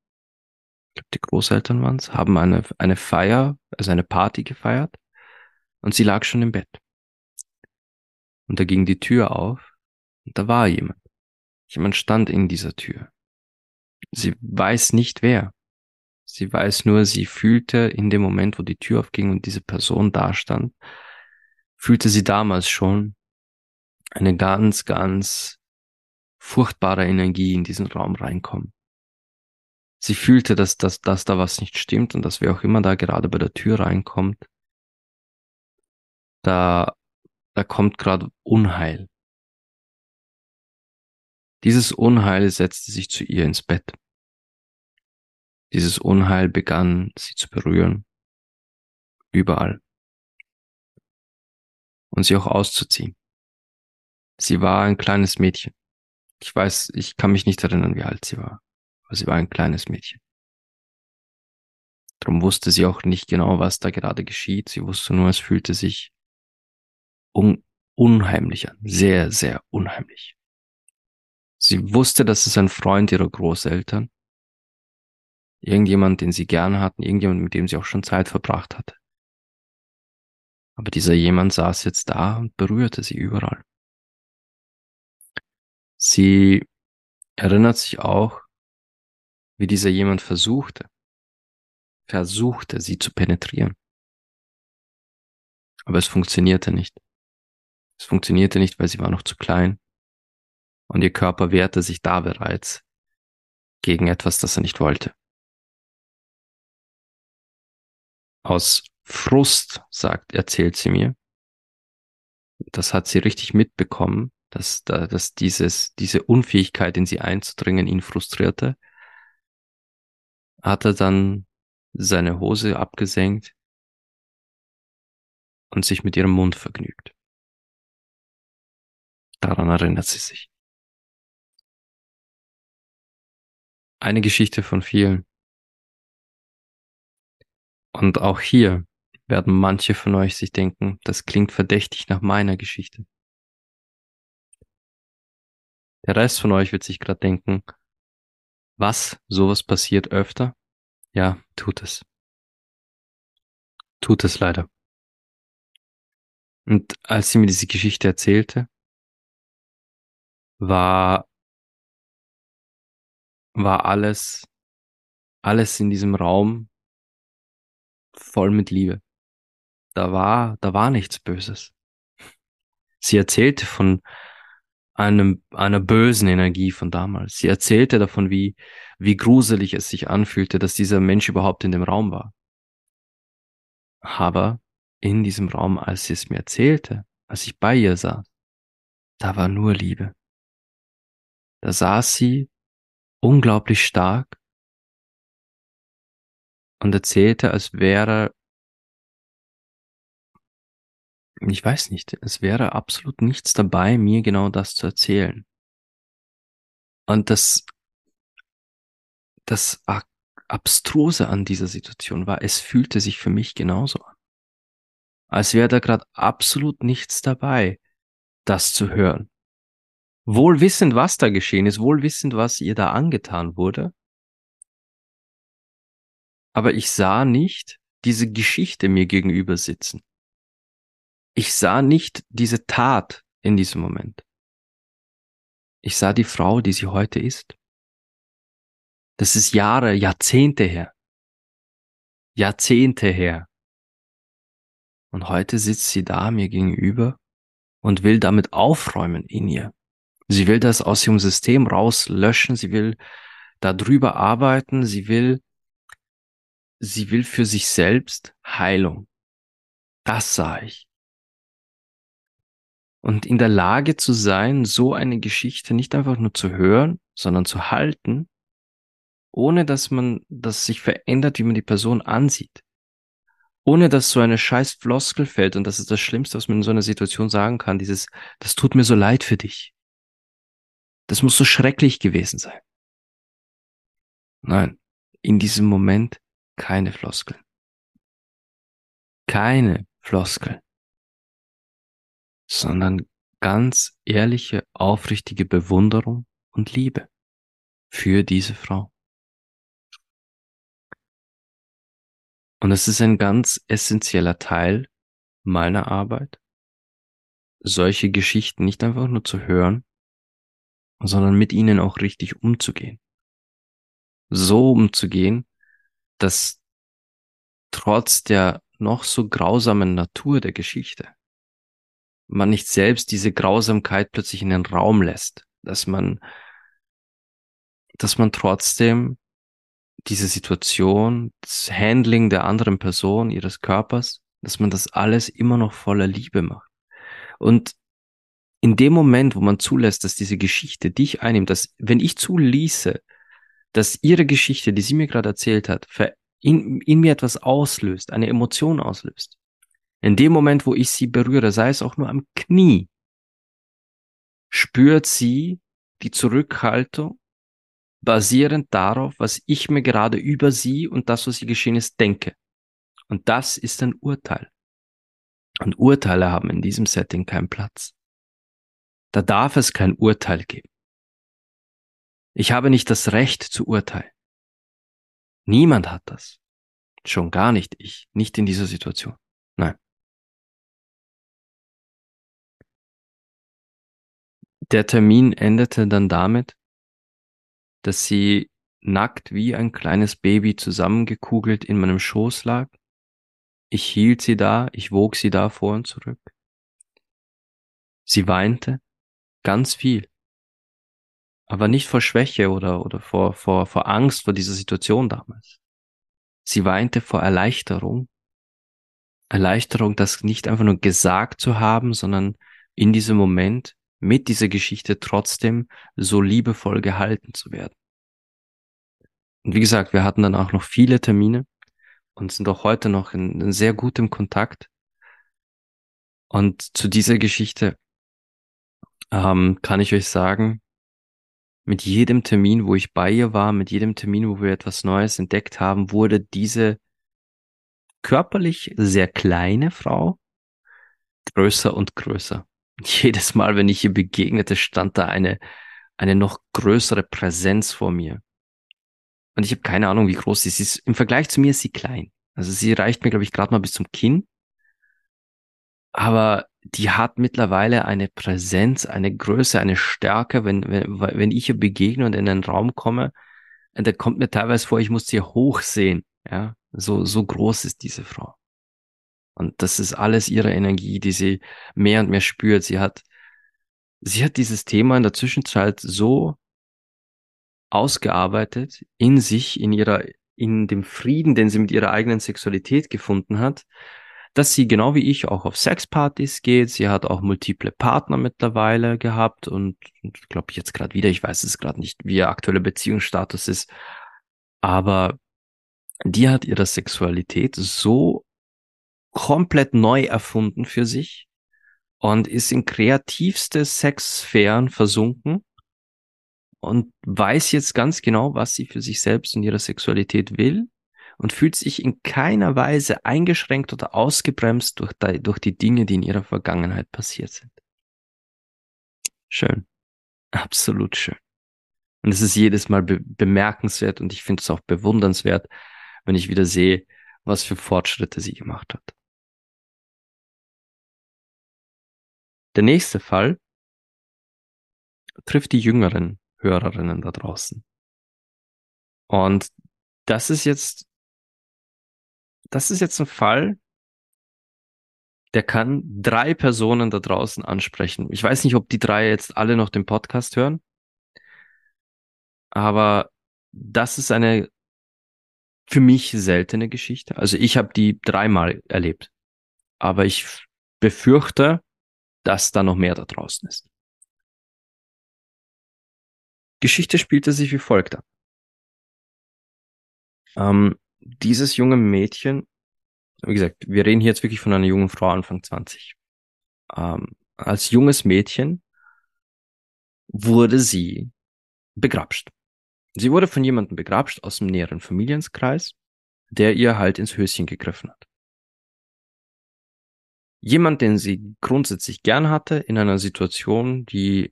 ich glaube die Großeltern waren es, haben eine, eine Feier, also eine Party gefeiert und sie lag schon im Bett. Und da ging die Tür auf und da war jemand. Jemand stand in dieser Tür. Sie weiß nicht wer. Sie weiß nur, sie fühlte in dem Moment, wo die Tür aufging und diese Person da stand, fühlte sie damals schon eine ganz, ganz furchtbare Energie in diesen Raum reinkommen. Sie fühlte, dass, dass, dass da was nicht stimmt und dass wer auch immer da gerade bei der Tür reinkommt, da, da kommt gerade Unheil. Dieses Unheil setzte sich zu ihr ins Bett. Dieses Unheil begann sie zu berühren. Überall. Und sie auch auszuziehen. Sie war ein kleines Mädchen. Ich weiß, ich kann mich nicht erinnern, wie alt sie war. Aber sie war ein kleines Mädchen. Darum wusste sie auch nicht genau, was da gerade geschieht. Sie wusste nur, es fühlte sich un unheimlich an. Sehr, sehr unheimlich. Sie wusste, dass es ein Freund ihrer Großeltern, irgendjemand, den sie gerne hatten, irgendjemand, mit dem sie auch schon Zeit verbracht hatte. Aber dieser jemand saß jetzt da und berührte sie überall. Sie erinnert sich auch, wie dieser jemand versuchte, versuchte, sie zu penetrieren. Aber es funktionierte nicht. Es funktionierte nicht, weil sie war noch zu klein und ihr Körper wehrte sich da bereits gegen etwas, das er nicht wollte. Aus Frust, sagt, erzählt sie mir, das hat sie richtig mitbekommen, dass, dass dieses, diese Unfähigkeit, in sie einzudringen, ihn frustrierte, hat er dann seine Hose abgesenkt und sich mit ihrem Mund vergnügt. Daran erinnert sie sich. eine Geschichte von vielen. Und auch hier werden manche von euch sich denken, das klingt verdächtig nach meiner Geschichte. Der Rest von euch wird sich gerade denken, was, sowas passiert öfter? Ja, tut es. Tut es leider. Und als sie mir diese Geschichte erzählte, war war alles, alles in diesem Raum voll mit Liebe. Da war, da war nichts Böses. Sie erzählte von einem, einer bösen Energie von damals. Sie erzählte davon, wie, wie gruselig es sich anfühlte, dass dieser Mensch überhaupt in dem Raum war. Aber in diesem Raum, als sie es mir erzählte, als ich bei ihr saß, da war nur Liebe. Da saß sie unglaublich stark und erzählte, als wäre, ich weiß nicht, es wäre absolut nichts dabei, mir genau das zu erzählen. Und das, das Abstruse an dieser Situation war, es fühlte sich für mich genauso an. Als wäre da gerade absolut nichts dabei, das zu hören wohl wissend, was da geschehen ist, wohl wissend, was ihr da angetan wurde. Aber ich sah nicht diese Geschichte mir gegenüber sitzen. Ich sah nicht diese Tat in diesem Moment. Ich sah die Frau, die sie heute ist. Das ist Jahre, Jahrzehnte her. Jahrzehnte her. Und heute sitzt sie da mir gegenüber und will damit aufräumen in ihr. Sie will das aus ihrem System rauslöschen, sie will darüber arbeiten, sie will, sie will für sich selbst Heilung. Das sah ich. Und in der Lage zu sein, so eine Geschichte nicht einfach nur zu hören, sondern zu halten, ohne dass man, dass sich verändert, wie man die Person ansieht ohne dass so eine scheiß Floskel fällt, und das ist das Schlimmste, was man in so einer Situation sagen kann, dieses, das tut mir so leid für dich. Das muss so schrecklich gewesen sein. Nein, in diesem Moment keine Floskel. Keine Floskel. Sondern ganz ehrliche, aufrichtige Bewunderung und Liebe für diese Frau. Und es ist ein ganz essentieller Teil meiner Arbeit, solche Geschichten nicht einfach nur zu hören, sondern mit ihnen auch richtig umzugehen. So umzugehen, dass trotz der noch so grausamen Natur der Geschichte man nicht selbst diese Grausamkeit plötzlich in den Raum lässt, dass man, dass man trotzdem diese Situation, das Handling der anderen Person, ihres Körpers, dass man das alles immer noch voller Liebe macht. Und in dem Moment, wo man zulässt, dass diese Geschichte dich einnimmt, dass wenn ich zuließe, dass ihre Geschichte, die sie mir gerade erzählt hat, in, in mir etwas auslöst, eine Emotion auslöst. In dem Moment, wo ich sie berühre, sei es auch nur am Knie, spürt sie die Zurückhaltung basierend darauf, was ich mir gerade über sie und das, was ihr geschehen ist, denke. Und das ist ein Urteil. Und Urteile haben in diesem Setting keinen Platz. Da darf es kein Urteil geben. Ich habe nicht das Recht zu urteilen. Niemand hat das. Schon gar nicht ich. Nicht in dieser Situation. Der Termin endete dann damit, dass sie nackt wie ein kleines Baby zusammengekugelt in meinem Schoß lag. Ich hielt sie da, ich wog sie da vor und zurück. Sie weinte ganz viel, aber nicht vor Schwäche oder, oder vor, vor, vor Angst vor dieser Situation damals. Sie weinte vor Erleichterung. Erleichterung, das nicht einfach nur gesagt zu haben, sondern in diesem Moment mit dieser Geschichte trotzdem so liebevoll gehalten zu werden. Und wie gesagt, wir hatten dann auch noch viele Termine und sind auch heute noch in, in sehr gutem Kontakt. Und zu dieser Geschichte ähm, kann ich euch sagen, mit jedem Termin, wo ich bei ihr war, mit jedem Termin, wo wir etwas Neues entdeckt haben, wurde diese körperlich sehr kleine Frau größer und größer. Jedes Mal, wenn ich ihr begegnete, stand da eine, eine noch größere Präsenz vor mir. Und ich habe keine Ahnung, wie groß sie ist. sie ist. Im Vergleich zu mir ist sie klein. Also sie reicht mir, glaube ich, gerade mal bis zum Kinn. Aber die hat mittlerweile eine Präsenz, eine Größe, eine Stärke, wenn, wenn, wenn ich ihr begegne und in einen Raum komme, da kommt mir teilweise vor, ich muss sie hochsehen. Ja, so, so groß ist diese Frau. Und das ist alles ihre Energie, die sie mehr und mehr spürt. Sie hat, sie hat dieses Thema in der Zwischenzeit so ausgearbeitet in sich, in ihrer, in dem Frieden, den sie mit ihrer eigenen Sexualität gefunden hat, dass sie genau wie ich auch auf Sexpartys geht. Sie hat auch multiple Partner mittlerweile gehabt und, und glaube ich jetzt gerade wieder, ich weiß es gerade nicht, wie ihr aktueller Beziehungsstatus ist, aber die hat ihre Sexualität so komplett neu erfunden für sich und ist in kreativste Sexsphären versunken und weiß jetzt ganz genau, was sie für sich selbst und ihre Sexualität will und fühlt sich in keiner Weise eingeschränkt oder ausgebremst durch die, durch die Dinge, die in ihrer Vergangenheit passiert sind. Schön. Absolut schön. Und es ist jedes Mal be bemerkenswert und ich finde es auch bewundernswert, wenn ich wieder sehe, was für Fortschritte sie gemacht hat. Der nächste Fall trifft die jüngeren Hörerinnen da draußen. Und das ist jetzt, das ist jetzt ein Fall, der kann drei Personen da draußen ansprechen. Ich weiß nicht, ob die drei jetzt alle noch den Podcast hören, aber das ist eine für mich seltene Geschichte. Also ich habe die dreimal erlebt, aber ich befürchte, dass da noch mehr da draußen ist. Geschichte spielte sich wie folgt ab. Ähm, dieses junge Mädchen wie gesagt, wir reden hier jetzt wirklich von einer jungen Frau Anfang 20. Ähm, als junges Mädchen wurde sie begrapscht. Sie wurde von jemandem begrapscht aus dem näheren Familienkreis, der ihr halt ins Höschen gegriffen hat. Jemand, den sie grundsätzlich gern hatte, in einer Situation, die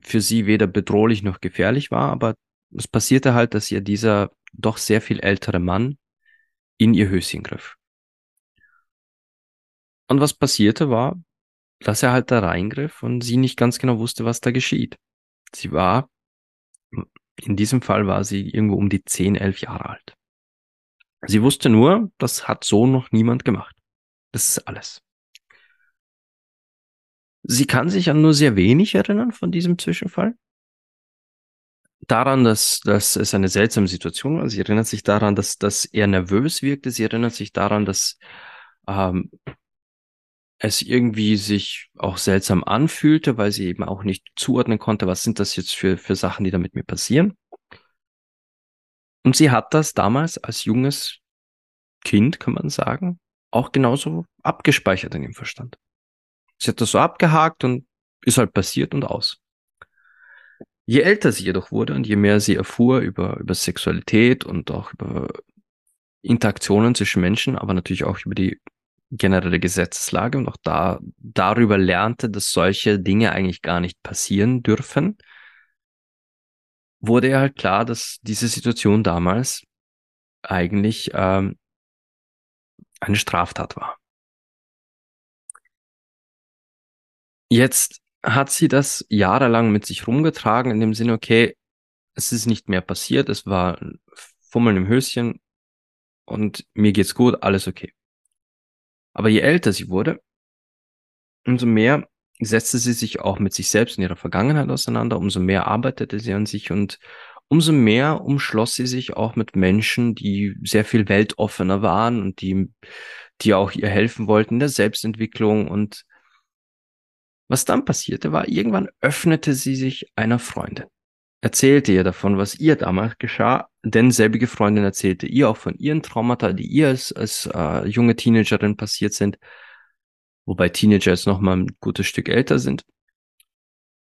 für sie weder bedrohlich noch gefährlich war, aber es passierte halt, dass ihr dieser doch sehr viel ältere Mann in ihr Höschen griff. Und was passierte war, dass er halt da reingriff und sie nicht ganz genau wusste, was da geschieht. Sie war, in diesem Fall war sie irgendwo um die 10, 11 Jahre alt. Sie wusste nur, das hat so noch niemand gemacht. Das ist alles. Sie kann sich an nur sehr wenig erinnern von diesem Zwischenfall. Daran, dass, dass es eine seltsame Situation war. Sie erinnert sich daran, dass, dass er nervös wirkte. Sie erinnert sich daran, dass ähm, es irgendwie sich auch seltsam anfühlte, weil sie eben auch nicht zuordnen konnte, was sind das jetzt für, für Sachen, die da mit mir passieren. Und sie hat das damals als junges Kind, kann man sagen, auch genauso abgespeichert in ihrem Verstand. Sie hat das so abgehakt und ist halt passiert und aus. Je älter sie jedoch wurde und je mehr sie erfuhr über, über Sexualität und auch über Interaktionen zwischen Menschen, aber natürlich auch über die generelle Gesetzeslage und auch da darüber lernte, dass solche Dinge eigentlich gar nicht passieren dürfen, wurde er halt klar, dass diese Situation damals eigentlich ähm, eine Straftat war. Jetzt hat sie das jahrelang mit sich rumgetragen, in dem Sinne, okay, es ist nicht mehr passiert, es war Fummeln im Höschen und mir geht's gut, alles okay. Aber je älter sie wurde, umso mehr setzte sie sich auch mit sich selbst in ihrer Vergangenheit auseinander, umso mehr arbeitete sie an sich und umso mehr umschloss sie sich auch mit Menschen, die sehr viel weltoffener waren und die, die auch ihr helfen wollten in der Selbstentwicklung. Und was dann passierte, war, irgendwann öffnete sie sich einer Freundin erzählte ihr davon, was ihr damals geschah, denn selbige Freundin erzählte ihr auch von ihren Traumata, die ihr als, als äh, junge Teenagerin passiert sind, wobei Teenager jetzt noch mal ein gutes Stück älter sind.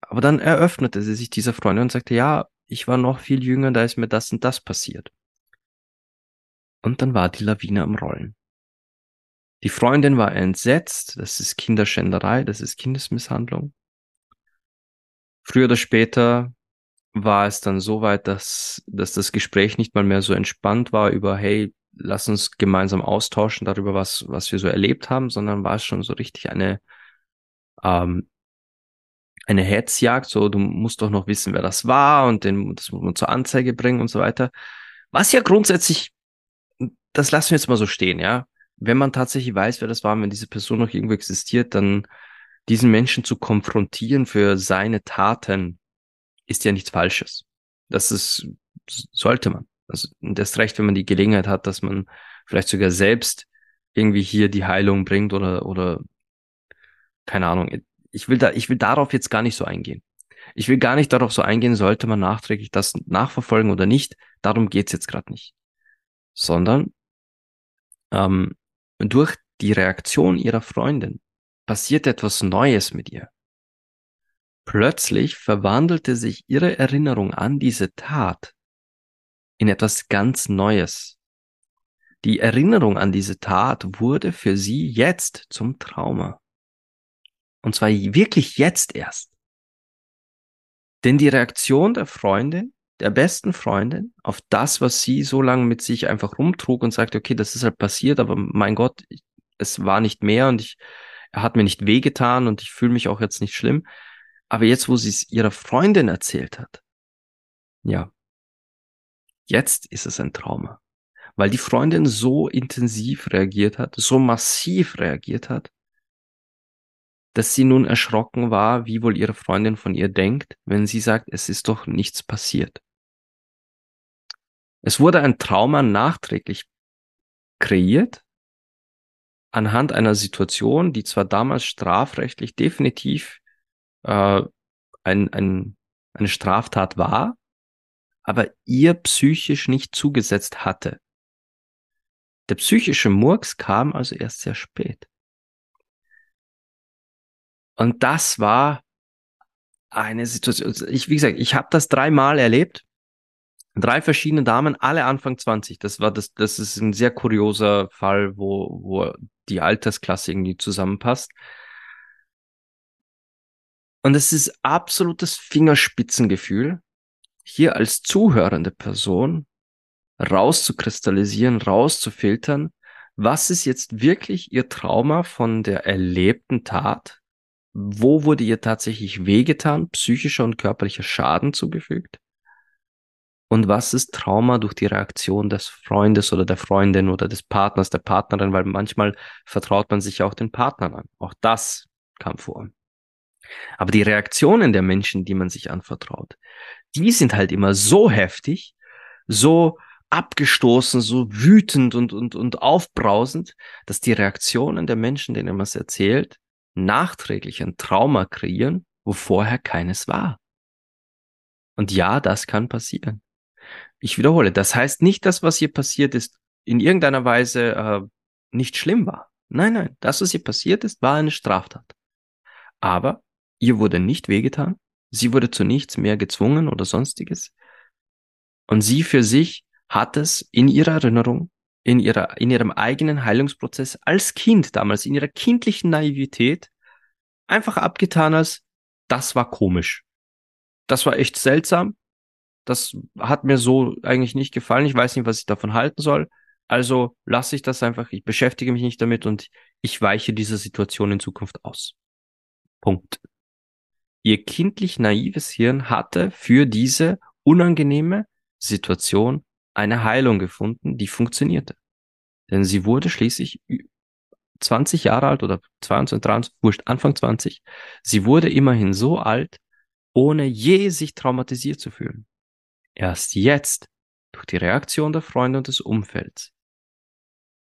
Aber dann eröffnete sie sich dieser Freundin und sagte, ja, ich war noch viel jünger, da ist mir das und das passiert. Und dann war die Lawine am Rollen. Die Freundin war entsetzt, das ist Kinderschänderei, das ist Kindesmisshandlung. Früher oder später war es dann so weit, dass, dass das Gespräch nicht mal mehr so entspannt war über, hey, lass uns gemeinsam austauschen darüber, was, was wir so erlebt haben, sondern war es schon so richtig eine, ähm, eine Hetzjagd, so, du musst doch noch wissen, wer das war und den, das muss man zur Anzeige bringen und so weiter. Was ja grundsätzlich, das lassen wir jetzt mal so stehen, ja. Wenn man tatsächlich weiß, wer das war, wenn diese Person noch irgendwo existiert, dann diesen Menschen zu konfrontieren für seine Taten, ist ja nichts Falsches. Das ist, sollte man. Also, das recht, wenn man die Gelegenheit hat, dass man vielleicht sogar selbst irgendwie hier die Heilung bringt oder, oder, keine Ahnung. Ich will da, ich will darauf jetzt gar nicht so eingehen. Ich will gar nicht darauf so eingehen, sollte man nachträglich das nachverfolgen oder nicht. Darum geht's jetzt gerade nicht. Sondern ähm, durch die Reaktion ihrer Freundin passiert etwas Neues mit ihr. Plötzlich verwandelte sich ihre Erinnerung an diese Tat in etwas ganz Neues. Die Erinnerung an diese Tat wurde für sie jetzt zum Trauma. Und zwar wirklich jetzt erst. Denn die Reaktion der Freundin, der besten Freundin, auf das, was sie so lange mit sich einfach rumtrug und sagte, okay, das ist halt passiert, aber mein Gott, es war nicht mehr und ich, er hat mir nicht wehgetan und ich fühle mich auch jetzt nicht schlimm. Aber jetzt, wo sie es ihrer Freundin erzählt hat, ja, jetzt ist es ein Trauma. Weil die Freundin so intensiv reagiert hat, so massiv reagiert hat, dass sie nun erschrocken war, wie wohl ihre Freundin von ihr denkt, wenn sie sagt, es ist doch nichts passiert. Es wurde ein Trauma nachträglich kreiert anhand einer Situation, die zwar damals strafrechtlich definitiv äh, ein, ein, eine Straftat war, aber ihr psychisch nicht zugesetzt hatte. Der psychische Murks kam also erst sehr spät. Und das war eine Situation. Ich, wie gesagt, ich habe das dreimal erlebt. Drei verschiedene Damen, alle Anfang 20. Das war das, das ist ein sehr kurioser Fall, wo, wo die Altersklasse irgendwie zusammenpasst. Und es ist absolutes Fingerspitzengefühl, hier als zuhörende Person rauszukristallisieren, rauszufiltern, was ist jetzt wirklich ihr Trauma von der erlebten Tat? Wo wurde ihr tatsächlich wehgetan, psychischer und körperlicher Schaden zugefügt? Und was ist Trauma durch die Reaktion des Freundes oder der Freundin oder des Partners, der Partnerin, weil manchmal vertraut man sich auch den Partnern an. Auch das kam vor. Aber die Reaktionen der Menschen, die man sich anvertraut, die sind halt immer so heftig, so abgestoßen, so wütend und, und, und aufbrausend, dass die Reaktionen der Menschen, denen man es erzählt, nachträglich ein Trauma kreieren, wo vorher keines war. Und ja, das kann passieren. Ich wiederhole, das heißt nicht, dass was hier passiert ist, in irgendeiner Weise äh, nicht schlimm war. Nein, nein, das, was hier passiert ist, war eine Straftat. Aber ihr wurde nicht wehgetan, sie wurde zu nichts mehr gezwungen oder sonstiges. Und sie für sich hat es in ihrer Erinnerung, in ihrer, in ihrem eigenen Heilungsprozess als Kind damals, in ihrer kindlichen Naivität, einfach abgetan als, das war komisch. Das war echt seltsam. Das hat mir so eigentlich nicht gefallen. Ich weiß nicht, was ich davon halten soll. Also lasse ich das einfach. Ich beschäftige mich nicht damit und ich weiche dieser Situation in Zukunft aus. Punkt. Ihr kindlich naives Hirn hatte für diese unangenehme Situation eine Heilung gefunden, die funktionierte. Denn sie wurde schließlich 20 Jahre alt oder 22, 23, wurscht, Anfang 20. Sie wurde immerhin so alt, ohne je sich traumatisiert zu fühlen. Erst jetzt, durch die Reaktion der Freunde und des Umfelds,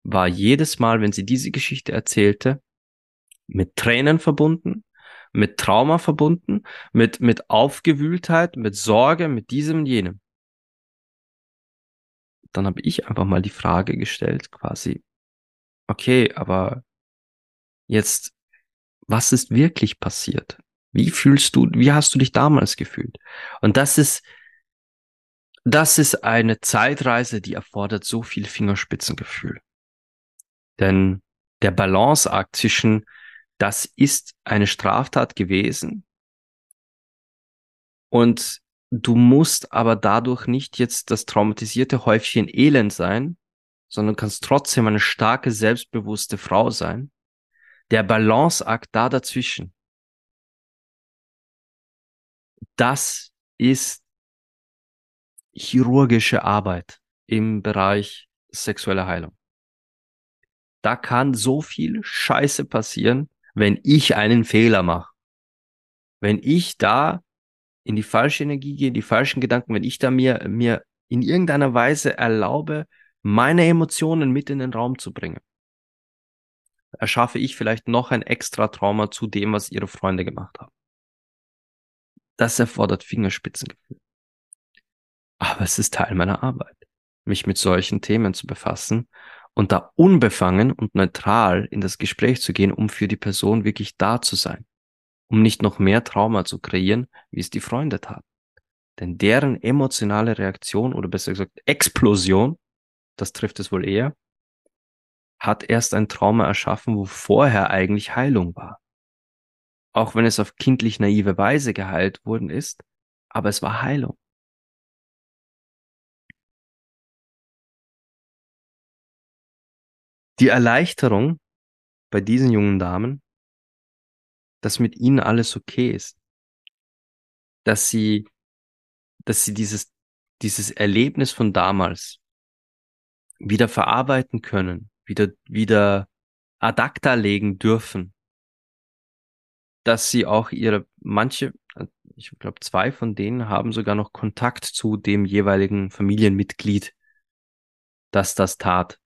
war jedes Mal, wenn sie diese Geschichte erzählte, mit Tränen verbunden, mit Trauma verbunden, mit, mit Aufgewühltheit, mit Sorge, mit diesem und jenem dann habe ich einfach mal die Frage gestellt, quasi, okay, aber jetzt, was ist wirklich passiert? Wie fühlst du, wie hast du dich damals gefühlt? Und das ist, das ist eine Zeitreise, die erfordert so viel Fingerspitzengefühl. Denn der Balanceakt zwischen, das ist eine Straftat gewesen und Du musst aber dadurch nicht jetzt das traumatisierte Häufchen Elend sein, sondern kannst trotzdem eine starke, selbstbewusste Frau sein. Der Balanceakt da dazwischen, das ist chirurgische Arbeit im Bereich sexuelle Heilung. Da kann so viel Scheiße passieren, wenn ich einen Fehler mache. Wenn ich da in die falsche Energie gehe, die falschen Gedanken, wenn ich da mir, mir in irgendeiner Weise erlaube, meine Emotionen mit in den Raum zu bringen, erschaffe ich vielleicht noch ein extra Trauma zu dem, was ihre Freunde gemacht haben. Das erfordert Fingerspitzengefühl. Aber es ist Teil meiner Arbeit, mich mit solchen Themen zu befassen und da unbefangen und neutral in das Gespräch zu gehen, um für die Person wirklich da zu sein um nicht noch mehr Trauma zu kreieren, wie es die Freunde taten. Denn deren emotionale Reaktion oder besser gesagt Explosion, das trifft es wohl eher, hat erst ein Trauma erschaffen, wo vorher eigentlich Heilung war. Auch wenn es auf kindlich naive Weise geheilt worden ist, aber es war Heilung. Die Erleichterung bei diesen jungen Damen dass mit ihnen alles okay ist. Dass sie, dass sie dieses, dieses Erlebnis von damals wieder verarbeiten können, wieder, wieder ad acta legen dürfen. dass sie auch ihre, manche, ich glaube zwei von denen haben sogar noch Kontakt zu dem jeweiligen Familienmitglied, das das tat.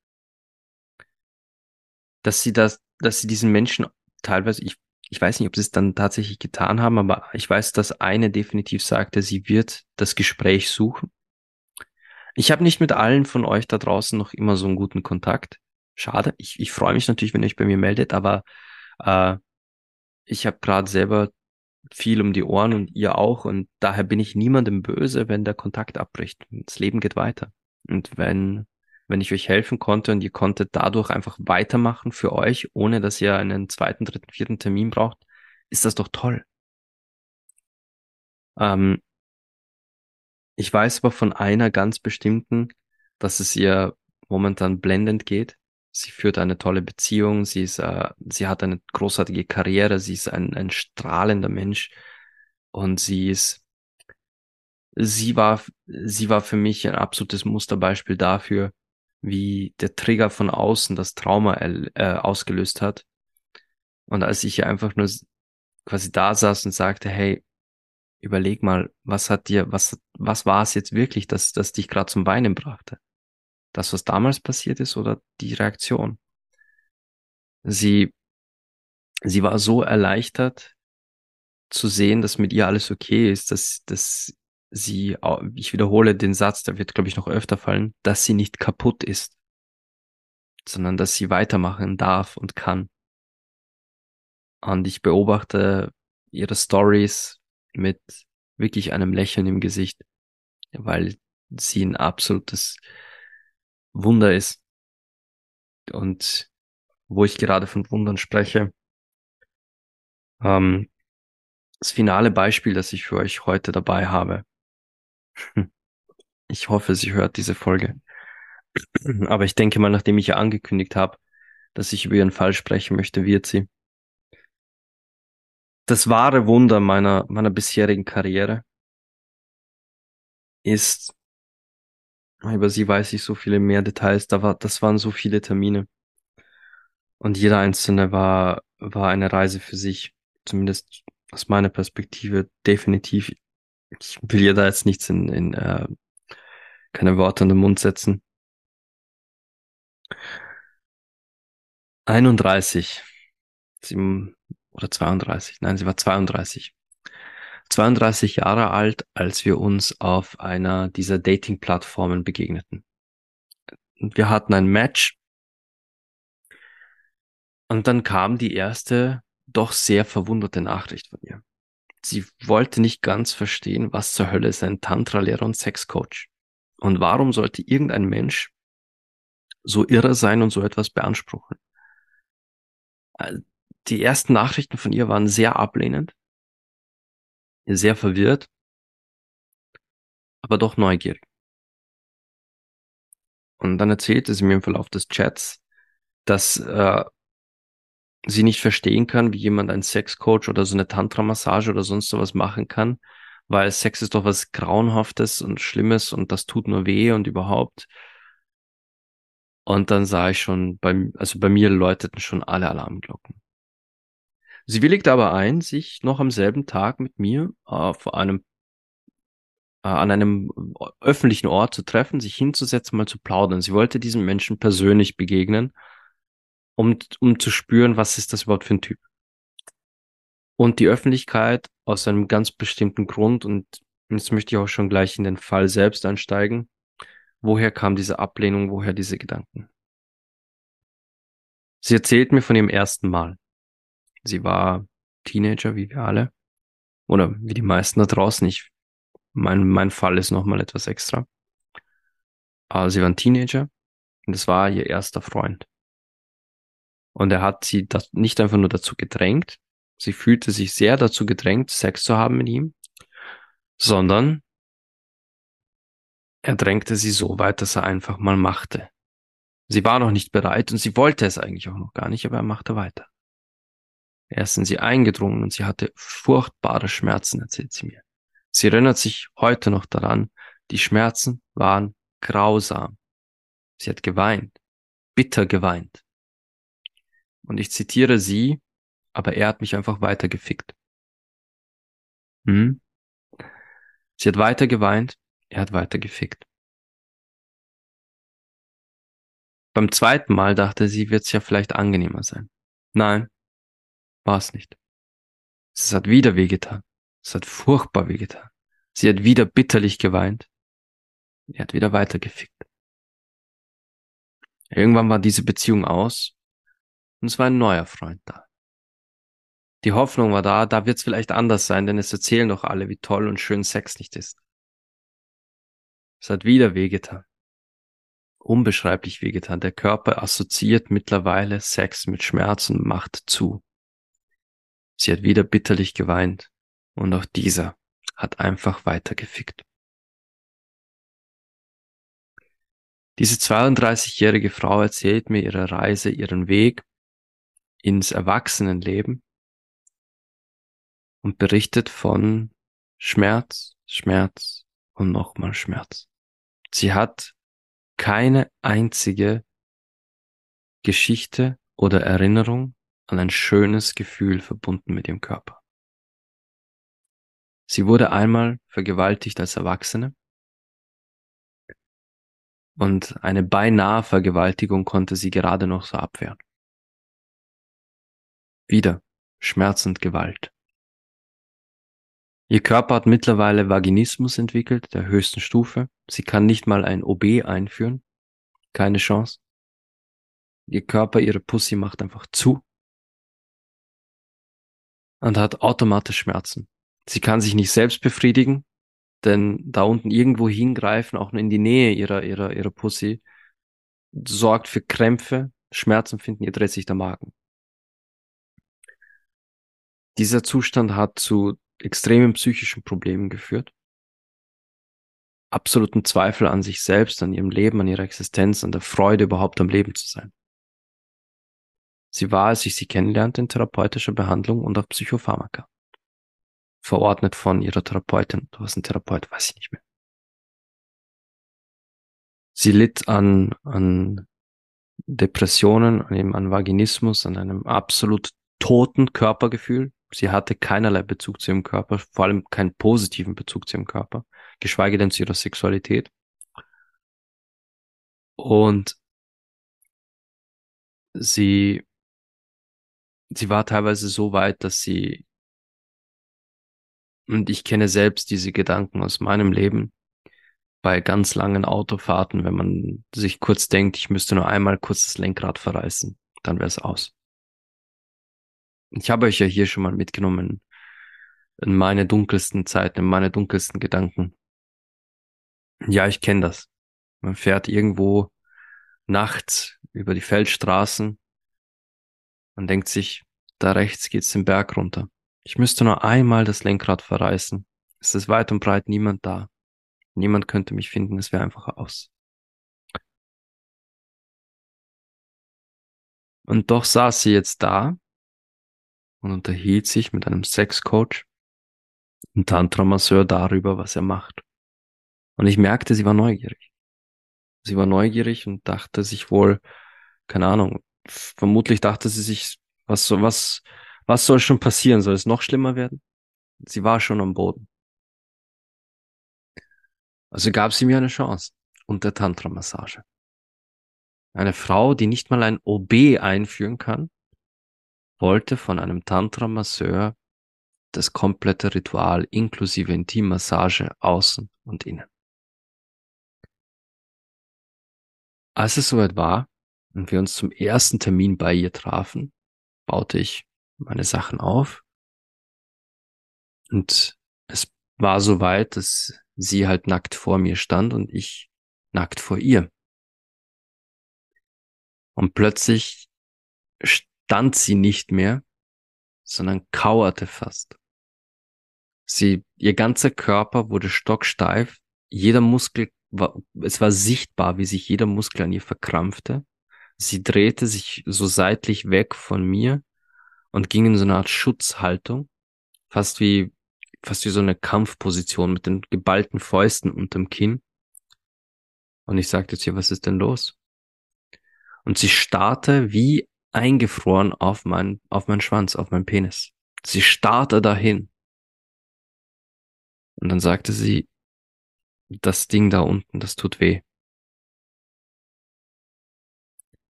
Dass sie das, dass sie diesen Menschen teilweise, ich, ich weiß nicht, ob sie es dann tatsächlich getan haben, aber ich weiß, dass eine definitiv sagte, sie wird das Gespräch suchen. Ich habe nicht mit allen von euch da draußen noch immer so einen guten Kontakt. Schade. Ich, ich freue mich natürlich, wenn ihr euch bei mir meldet, aber äh, ich habe gerade selber viel um die Ohren und ihr auch und daher bin ich niemandem böse, wenn der Kontakt abbricht. Das Leben geht weiter. Und wenn, wenn ich euch helfen konnte und ihr konntet dadurch einfach weitermachen für euch, ohne dass ihr einen zweiten, dritten, vierten Termin braucht, ist das doch toll. Ähm, ich weiß aber von einer ganz bestimmten, dass es ihr momentan blendend geht. Sie führt eine tolle Beziehung, sie ist, äh, sie hat eine großartige Karriere, sie ist ein, ein strahlender Mensch und sie ist, sie war, sie war für mich ein absolutes Musterbeispiel dafür, wie der Trigger von außen das Trauma äh, ausgelöst hat. Und als ich einfach nur quasi da saß und sagte, hey, überleg mal, was hat dir, was, was war es jetzt wirklich, dass das dich gerade zum Weinen brachte? Das, was damals passiert ist oder die Reaktion? Sie, sie war so erleichtert zu sehen, dass mit ihr alles okay ist, dass, dass sie, ich wiederhole den Satz, der wird, glaube ich, noch öfter fallen, dass sie nicht kaputt ist, sondern dass sie weitermachen darf und kann. Und ich beobachte ihre Stories mit wirklich einem Lächeln im Gesicht, weil sie ein absolutes Wunder ist. Und wo ich gerade von Wundern spreche, ähm, das finale Beispiel, das ich für euch heute dabei habe. Ich hoffe, sie hört diese Folge. Aber ich denke mal, nachdem ich ja angekündigt habe, dass ich über ihren Fall sprechen möchte, wird sie. Das wahre Wunder meiner, meiner bisherigen Karriere ist, über sie weiß ich so viele mehr Details, da war, das waren so viele Termine. Und jeder einzelne war, war eine Reise für sich. Zumindest aus meiner Perspektive definitiv. Ich will ihr da jetzt nichts in, in äh, keine Worte in den Mund setzen. 31. Sie, oder 32. Nein, sie war 32. 32 Jahre alt, als wir uns auf einer dieser Dating-Plattformen begegneten. Wir hatten ein Match und dann kam die erste, doch sehr verwunderte Nachricht von ihr. Sie wollte nicht ganz verstehen, was zur Hölle ist ein Tantra-Lehrer und Sexcoach. Und warum sollte irgendein Mensch so irre sein und so etwas beanspruchen? Äh, die ersten Nachrichten von ihr waren sehr ablehnend sehr verwirrt, aber doch neugierig. Und dann erzählte sie mir im Verlauf des Chats, dass äh, sie nicht verstehen kann, wie jemand ein Sexcoach oder so eine Tantra-Massage oder sonst sowas machen kann, weil Sex ist doch was Grauenhaftes und Schlimmes und das tut nur weh und überhaupt. Und dann sah ich schon, bei, also bei mir läuteten schon alle Alarmglocken. Sie willigte aber ein, sich noch am selben Tag mit mir äh, vor einem äh, an einem öffentlichen Ort zu treffen, sich hinzusetzen, mal zu plaudern. Sie wollte diesem Menschen persönlich begegnen, um, um zu spüren, was ist das überhaupt für ein Typ. Und die Öffentlichkeit aus einem ganz bestimmten Grund, und jetzt möchte ich auch schon gleich in den Fall selbst einsteigen. Woher kam diese Ablehnung, woher diese Gedanken? Sie erzählt mir von ihrem ersten Mal. Sie war Teenager, wie wir alle. Oder wie die meisten da draußen. Ich, mein, mein Fall ist nochmal etwas extra. Aber sie war ein Teenager und es war ihr erster Freund. Und er hat sie das nicht einfach nur dazu gedrängt, sie fühlte sich sehr dazu gedrängt, Sex zu haben mit ihm, sondern er drängte sie so weit, dass er einfach mal machte. Sie war noch nicht bereit und sie wollte es eigentlich auch noch gar nicht, aber er machte weiter. Er ist in sie eingedrungen und sie hatte furchtbare Schmerzen, erzählt sie mir. Sie erinnert sich heute noch daran, die Schmerzen waren grausam. Sie hat geweint, bitter geweint. Und ich zitiere sie, aber er hat mich einfach weiter gefickt. Hm? Sie hat weiter geweint, er hat weiter gefickt. Beim zweiten Mal dachte sie, wird es ja vielleicht angenehmer sein. Nein, war es nicht. Es hat wieder wehgetan. Es hat furchtbar wehgetan. Sie hat wieder bitterlich geweint. Er hat wieder weitergefickt. Irgendwann war diese Beziehung aus und es war ein neuer Freund da. Die Hoffnung war da, da wird es vielleicht anders sein, denn es erzählen doch alle, wie toll und schön Sex nicht ist. Es hat wieder wehgetan. Unbeschreiblich wehgetan. Der Körper assoziiert mittlerweile Sex mit Schmerz und Macht zu. Sie hat wieder bitterlich geweint und auch dieser hat einfach weitergefickt. Diese 32-jährige Frau erzählt mir ihre Reise, ihren Weg ins Erwachsenenleben und berichtet von Schmerz, Schmerz und nochmal Schmerz. Sie hat keine einzige Geschichte oder Erinnerung an ein schönes Gefühl verbunden mit ihrem Körper. Sie wurde einmal vergewaltigt als Erwachsene und eine beinahe Vergewaltigung konnte sie gerade noch so abwehren. Wieder Schmerz und Gewalt. Ihr Körper hat mittlerweile Vaginismus entwickelt, der höchsten Stufe. Sie kann nicht mal ein OB einführen. Keine Chance. Ihr Körper, ihre Pussy macht einfach zu und hat automatisch Schmerzen. Sie kann sich nicht selbst befriedigen, denn da unten irgendwo hingreifen, auch nur in die Nähe ihrer, ihrer, ihrer Pussy, sorgt für Krämpfe, Schmerzen finden, ihr dreht sich der Magen. Dieser Zustand hat zu extremen psychischen Problemen geführt, absoluten Zweifel an sich selbst, an ihrem Leben, an ihrer Existenz, an der Freude überhaupt am Leben zu sein. Sie war, als ich sie kennenlernte, in therapeutischer Behandlung und auf Psychopharmaka. Verordnet von ihrer Therapeutin. Du hast einen Therapeut, weiß ich nicht mehr. Sie litt an, an Depressionen, an, eben an Vaginismus, an einem absolut toten Körpergefühl. Sie hatte keinerlei Bezug zu ihrem Körper, vor allem keinen positiven Bezug zu ihrem Körper, geschweige denn zu ihrer Sexualität. Und sie sie war teilweise so weit, dass sie, und ich kenne selbst diese Gedanken aus meinem Leben, bei ganz langen Autofahrten, wenn man sich kurz denkt, ich müsste nur einmal kurz das Lenkrad verreißen, dann wäre es aus. Ich habe euch ja hier schon mal mitgenommen in meine dunkelsten Zeiten, in meine dunkelsten Gedanken. Ja, ich kenne das. Man fährt irgendwo nachts über die Feldstraßen man denkt sich, da rechts geht's den Berg runter. Ich müsste nur einmal das Lenkrad verreißen. Es ist weit und breit niemand da. Niemand könnte mich finden, es wäre einfach aus. Und doch saß sie jetzt da und unterhielt sich mit einem Sexcoach und Tantra-Masseur darüber, was er macht. Und ich merkte, sie war neugierig. Sie war neugierig und dachte sich wohl, keine Ahnung, vermutlich dachte sie sich, was was, was soll schon passieren? Soll es noch schlimmer werden? Sie war schon am Boden. Also gab sie mir eine Chance unter Tantra-Massage. Eine Frau, die nicht mal ein OB einführen kann, wollte von einem Tantra-Masseur das komplette Ritual inklusive Intimmassage außen und innen. Als es soweit war, und wir uns zum ersten Termin bei ihr trafen, baute ich meine Sachen auf. Und es war so weit, dass sie halt nackt vor mir stand und ich nackt vor ihr. Und plötzlich stand sie nicht mehr, sondern kauerte fast. Sie, ihr ganzer Körper wurde stocksteif, jeder Muskel war, es war sichtbar, wie sich jeder Muskel an ihr verkrampfte. Sie drehte sich so seitlich weg von mir und ging in so eine Art Schutzhaltung, fast wie, fast wie so eine Kampfposition mit den geballten Fäusten unterm Kinn. Und ich sagte zu ihr, was ist denn los? Und sie starrte wie eingefroren auf meinen, auf meinen Schwanz, auf meinen Penis. Sie starrte dahin. Und dann sagte sie, das Ding da unten, das tut weh.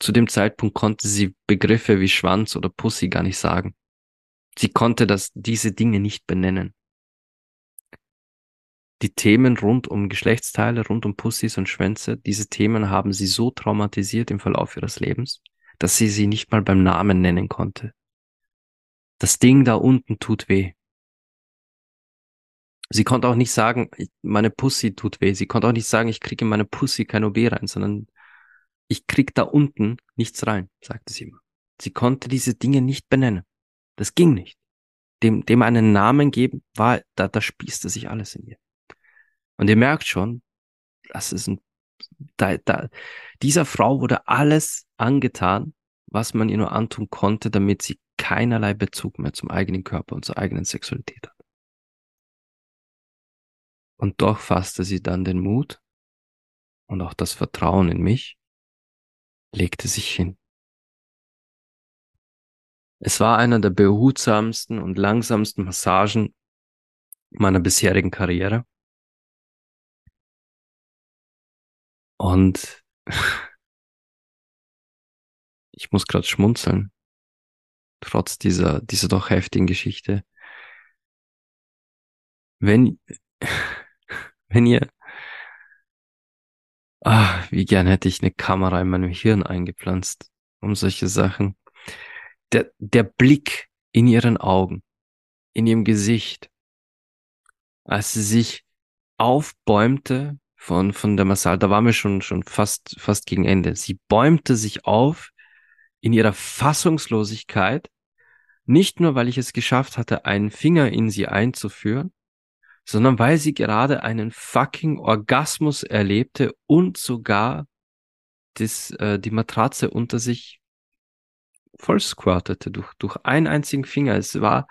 Zu dem Zeitpunkt konnte sie Begriffe wie Schwanz oder Pussy gar nicht sagen. Sie konnte das, diese Dinge nicht benennen. Die Themen rund um Geschlechtsteile, rund um Pussys und Schwänze, diese Themen haben sie so traumatisiert im Verlauf ihres Lebens, dass sie sie nicht mal beim Namen nennen konnte. Das Ding da unten tut weh. Sie konnte auch nicht sagen, meine Pussy tut weh. Sie konnte auch nicht sagen, ich kriege in meine Pussy kein OB rein, sondern ich krieg da unten nichts rein, sagte sie immer. Sie konnte diese Dinge nicht benennen. Das ging nicht. Dem, dem einen Namen geben, war, da, da spießte sich alles in ihr. Und ihr merkt schon, das ist ein, da, da, dieser Frau wurde alles angetan, was man ihr nur antun konnte, damit sie keinerlei Bezug mehr zum eigenen Körper und zur eigenen Sexualität hat. Und doch fasste sie dann den Mut und auch das Vertrauen in mich, legte sich hin. Es war einer der behutsamsten und langsamsten Massagen meiner bisherigen Karriere. Und ich muss gerade schmunzeln, trotz dieser, dieser doch heftigen Geschichte. Wenn, wenn ihr, ah, wie gern hätte ich eine Kamera in meinem Hirn eingepflanzt, um solche Sachen. Der, der Blick in ihren Augen, in ihrem Gesicht, als sie sich aufbäumte von, von der Massage, da waren wir schon, schon fast, fast gegen Ende. Sie bäumte sich auf in ihrer Fassungslosigkeit, nicht nur, weil ich es geschafft hatte, einen Finger in sie einzuführen, sondern weil sie gerade einen fucking Orgasmus erlebte und sogar das, äh, die Matratze unter sich voll squirtete durch, durch einen einzigen Finger. Es war,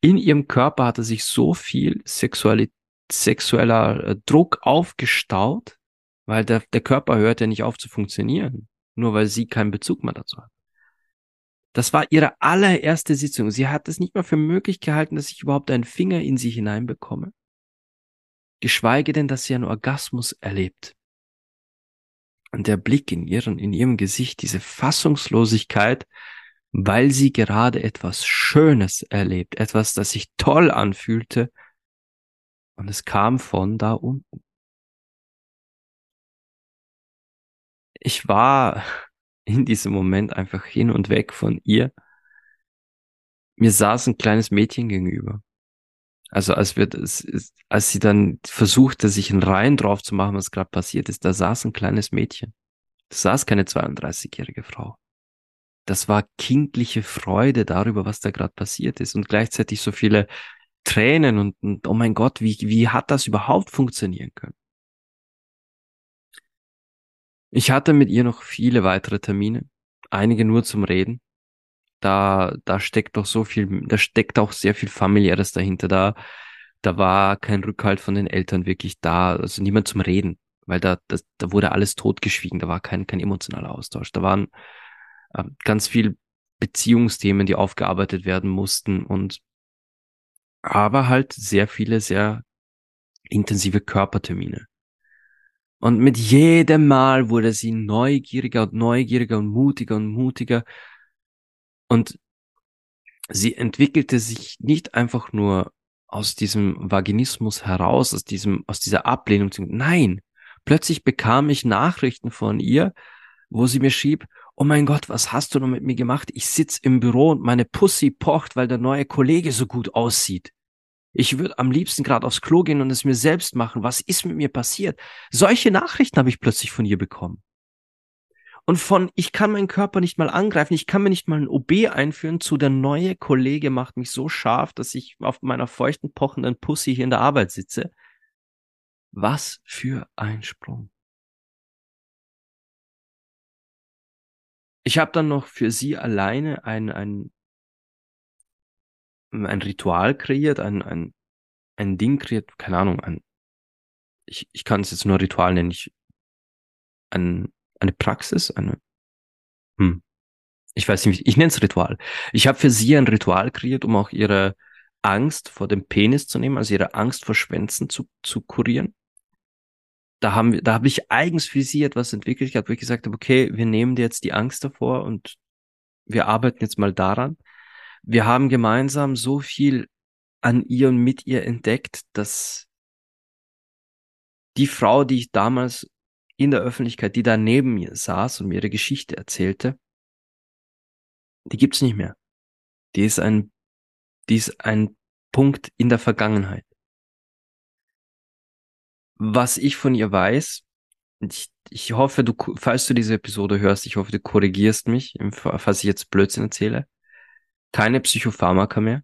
in ihrem Körper hatte sich so viel Sexualität sexueller äh, Druck aufgestaut, weil der, der Körper hört ja nicht auf zu funktionieren, nur weil sie keinen Bezug mehr dazu hat. Das war ihre allererste Sitzung. Sie hat es nicht mal für möglich gehalten, dass ich überhaupt einen Finger in sie hineinbekomme. Geschweige denn, dass sie einen Orgasmus erlebt. Und der Blick in ihren, in ihrem Gesicht, diese Fassungslosigkeit, weil sie gerade etwas Schönes erlebt, etwas, das sich toll anfühlte, und es kam von da unten. Ich war *laughs* in diesem Moment einfach hin und weg von ihr. Mir saß ein kleines Mädchen gegenüber. Also als wir das, als sie dann versuchte, sich einen Reihen drauf zu machen, was gerade passiert ist, da saß ein kleines Mädchen. Da saß keine 32-jährige Frau. Das war kindliche Freude darüber, was da gerade passiert ist und gleichzeitig so viele Tränen und, und oh mein Gott, wie, wie hat das überhaupt funktionieren können? Ich hatte mit ihr noch viele weitere Termine, einige nur zum Reden. Da, da steckt doch so viel, da steckt auch sehr viel familiäres dahinter. Da, da war kein Rückhalt von den Eltern wirklich da, also niemand zum Reden, weil da, das, da wurde alles totgeschwiegen, da war kein, kein emotionaler Austausch. Da waren äh, ganz viel Beziehungsthemen, die aufgearbeitet werden mussten und aber halt sehr viele, sehr intensive Körpertermine. Und mit jedem Mal wurde sie neugieriger und neugieriger und mutiger und mutiger. Und sie entwickelte sich nicht einfach nur aus diesem Vaginismus heraus, aus diesem, aus dieser Ablehnung. Nein, plötzlich bekam ich Nachrichten von ihr, wo sie mir schrieb, oh mein Gott, was hast du noch mit mir gemacht? Ich sitz im Büro und meine Pussy pocht, weil der neue Kollege so gut aussieht. Ich würde am liebsten gerade aufs Klo gehen und es mir selbst machen. Was ist mit mir passiert? Solche Nachrichten habe ich plötzlich von ihr bekommen. Und von, ich kann meinen Körper nicht mal angreifen, ich kann mir nicht mal ein OB einführen, zu der neue Kollege macht mich so scharf, dass ich auf meiner feuchten, pochenden Pussy hier in der Arbeit sitze. Was für ein Sprung. Ich habe dann noch für sie alleine ein, ein ein Ritual kreiert, ein, ein, ein Ding kreiert, keine Ahnung, ein, ich, ich kann es jetzt nur Ritual nennen, ich, ein, eine Praxis, eine, hm. Ich weiß nicht, ich nenne es Ritual. Ich habe für sie ein Ritual kreiert, um auch ihre Angst vor dem Penis zu nehmen, also ihre Angst vor Schwänzen zu, zu kurieren. Da haben wir, da habe ich eigens für sie etwas entwickelt gehabt, wo ich gesagt habe, okay, wir nehmen dir jetzt die Angst davor und wir arbeiten jetzt mal daran. Wir haben gemeinsam so viel an ihr und mit ihr entdeckt, dass die Frau, die ich damals in der Öffentlichkeit, die da neben mir saß und mir ihre Geschichte erzählte, die gibt's nicht mehr. Die ist ein, die ist ein Punkt in der Vergangenheit. Was ich von ihr weiß, ich, ich hoffe, du, falls du diese Episode hörst, ich hoffe, du korrigierst mich, falls ich jetzt Blödsinn erzähle. Keine Psychopharmaka mehr,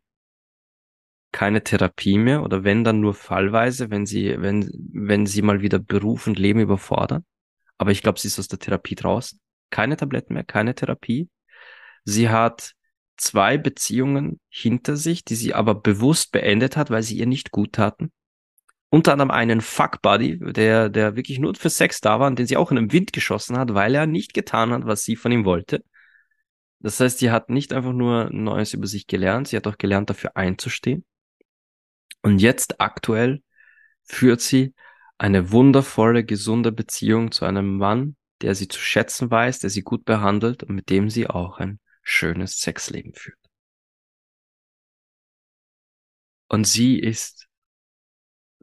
keine Therapie mehr oder wenn dann nur fallweise, wenn sie, wenn, wenn sie mal wieder Beruf und Leben überfordern. Aber ich glaube, sie ist aus der Therapie draußen. Keine Tabletten mehr, keine Therapie. Sie hat zwei Beziehungen hinter sich, die sie aber bewusst beendet hat, weil sie ihr nicht gut taten. Unter anderem einen Fuckbuddy, der, der wirklich nur für Sex da war und den sie auch in den Wind geschossen hat, weil er nicht getan hat, was sie von ihm wollte. Das heißt, sie hat nicht einfach nur Neues über sich gelernt, sie hat auch gelernt, dafür einzustehen. Und jetzt aktuell führt sie eine wundervolle, gesunde Beziehung zu einem Mann, der sie zu schätzen weiß, der sie gut behandelt und mit dem sie auch ein schönes Sexleben führt. Und sie ist,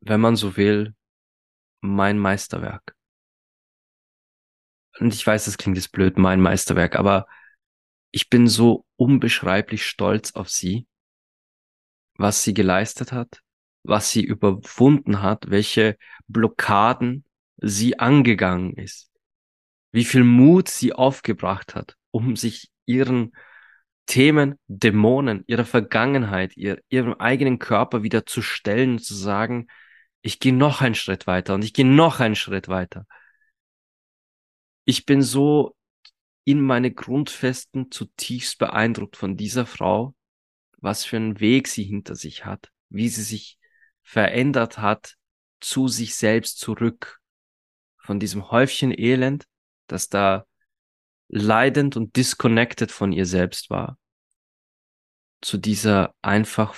wenn man so will, mein Meisterwerk. Und ich weiß, das klingt jetzt blöd, mein Meisterwerk, aber ich bin so unbeschreiblich stolz auf sie, was sie geleistet hat, was sie überwunden hat, welche Blockaden sie angegangen ist, wie viel Mut sie aufgebracht hat, um sich ihren Themen, Dämonen, ihrer Vergangenheit, ihr, ihrem eigenen Körper wieder zu stellen und zu sagen, ich gehe noch einen Schritt weiter und ich gehe noch einen Schritt weiter. Ich bin so in meine Grundfesten zutiefst beeindruckt von dieser Frau, was für einen Weg sie hinter sich hat, wie sie sich verändert hat zu sich selbst zurück. Von diesem Häufchen Elend, das da leidend und disconnected von ihr selbst war, zu dieser einfach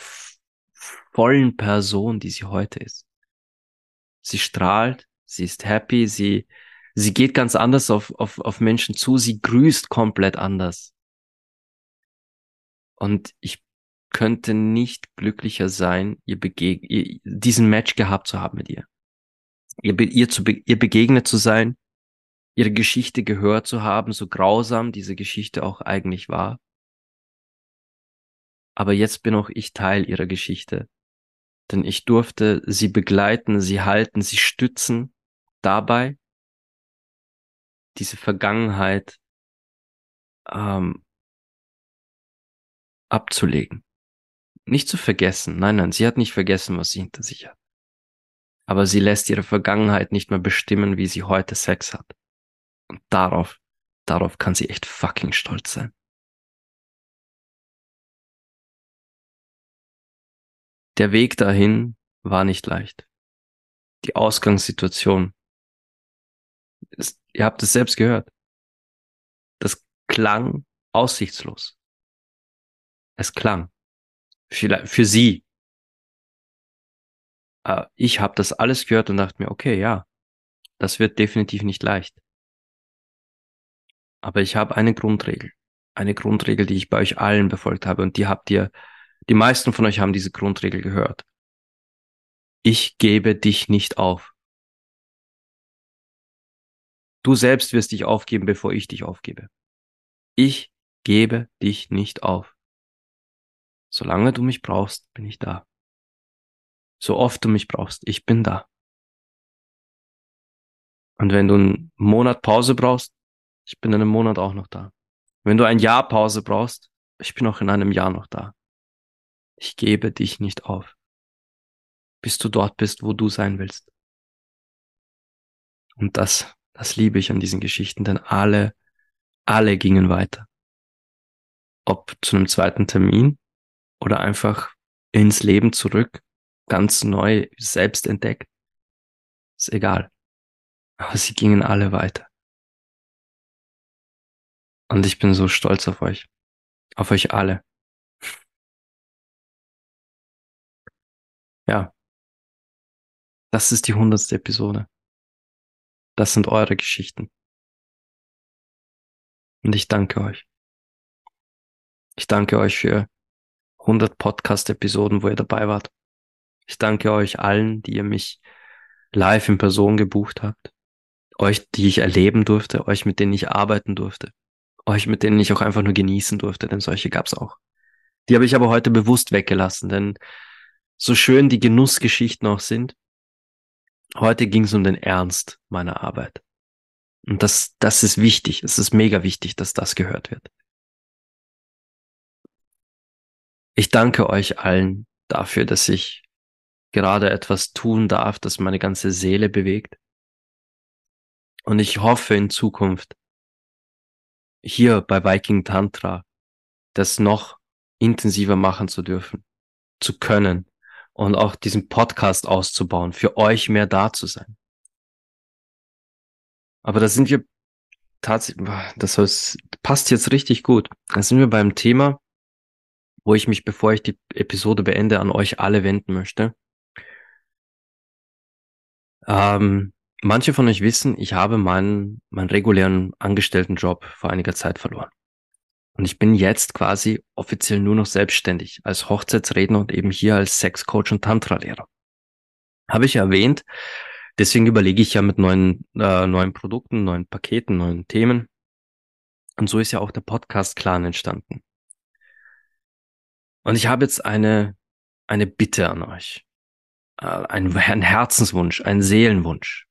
vollen Person, die sie heute ist. Sie strahlt, sie ist happy, sie, sie geht ganz anders auf, auf, auf Menschen zu, sie grüßt komplett anders. Und ich könnte nicht glücklicher sein, ihr, begeg ihr diesen Match gehabt zu haben mit ihr. Ihr, ihr, zu ihr begegnet zu sein, ihre Geschichte gehört zu haben, so grausam diese Geschichte auch eigentlich war. Aber jetzt bin auch ich Teil ihrer Geschichte. Denn ich durfte sie begleiten, sie halten, sie stützen dabei, diese Vergangenheit ähm, abzulegen. Nicht zu vergessen. Nein, nein, sie hat nicht vergessen, was sie hinter sich hat. Aber sie lässt ihre Vergangenheit nicht mehr bestimmen, wie sie heute Sex hat. Und darauf, darauf kann sie echt fucking stolz sein. Der Weg dahin war nicht leicht. Die Ausgangssituation. Ihr habt es selbst gehört. Das klang aussichtslos. Es klang für, für sie. Äh, ich habe das alles gehört und dachte mir, okay, ja, das wird definitiv nicht leicht. Aber ich habe eine Grundregel. Eine Grundregel, die ich bei euch allen befolgt habe und die habt ihr, die meisten von euch haben diese Grundregel gehört. Ich gebe dich nicht auf. Du selbst wirst dich aufgeben, bevor ich dich aufgebe. Ich gebe dich nicht auf. Solange du mich brauchst, bin ich da. So oft du mich brauchst, ich bin da. Und wenn du einen Monat Pause brauchst, ich bin in einem Monat auch noch da. Wenn du ein Jahr Pause brauchst, ich bin auch in einem Jahr noch da. Ich gebe dich nicht auf, bis du dort bist, wo du sein willst. Und das, das liebe ich an diesen Geschichten, denn alle, alle gingen weiter. Ob zu einem zweiten Termin oder einfach ins Leben zurück, ganz neu selbst entdeckt. Ist egal. Aber sie gingen alle weiter. Und ich bin so stolz auf euch. Auf euch alle. Ja. Das ist die hundertste Episode. Das sind eure Geschichten. Und ich danke euch. Ich danke euch für 100 Podcast-Episoden, wo ihr dabei wart. Ich danke euch allen, die ihr mich live in Person gebucht habt. Euch, die ich erleben durfte, euch, mit denen ich arbeiten durfte. Euch, mit denen ich auch einfach nur genießen durfte, denn solche gab's auch. Die habe ich aber heute bewusst weggelassen, denn so schön die Genussgeschichten auch sind, heute ging es um den Ernst meiner Arbeit. Und das, das ist wichtig. Es ist mega wichtig, dass das gehört wird. Ich danke euch allen dafür, dass ich gerade etwas tun darf, das meine ganze Seele bewegt. Und ich hoffe in Zukunft hier bei Viking Tantra das noch intensiver machen zu dürfen, zu können und auch diesen Podcast auszubauen, für euch mehr da zu sein. Aber da sind wir tatsächlich, das heißt, passt jetzt richtig gut. Da sind wir beim Thema, wo ich mich, bevor ich die Episode beende, an euch alle wenden möchte. Ähm, manche von euch wissen, ich habe meinen, meinen regulären Angestelltenjob vor einiger Zeit verloren. Und ich bin jetzt quasi offiziell nur noch selbstständig als Hochzeitsredner und eben hier als Sexcoach und Tantra-Lehrer. Habe ich erwähnt. Deswegen überlege ich ja mit neuen, äh, neuen Produkten, neuen Paketen, neuen Themen. Und so ist ja auch der Podcast-Clan entstanden. Und ich habe jetzt eine, eine Bitte an euch. Äh, ein, ein Herzenswunsch, ein Seelenwunsch.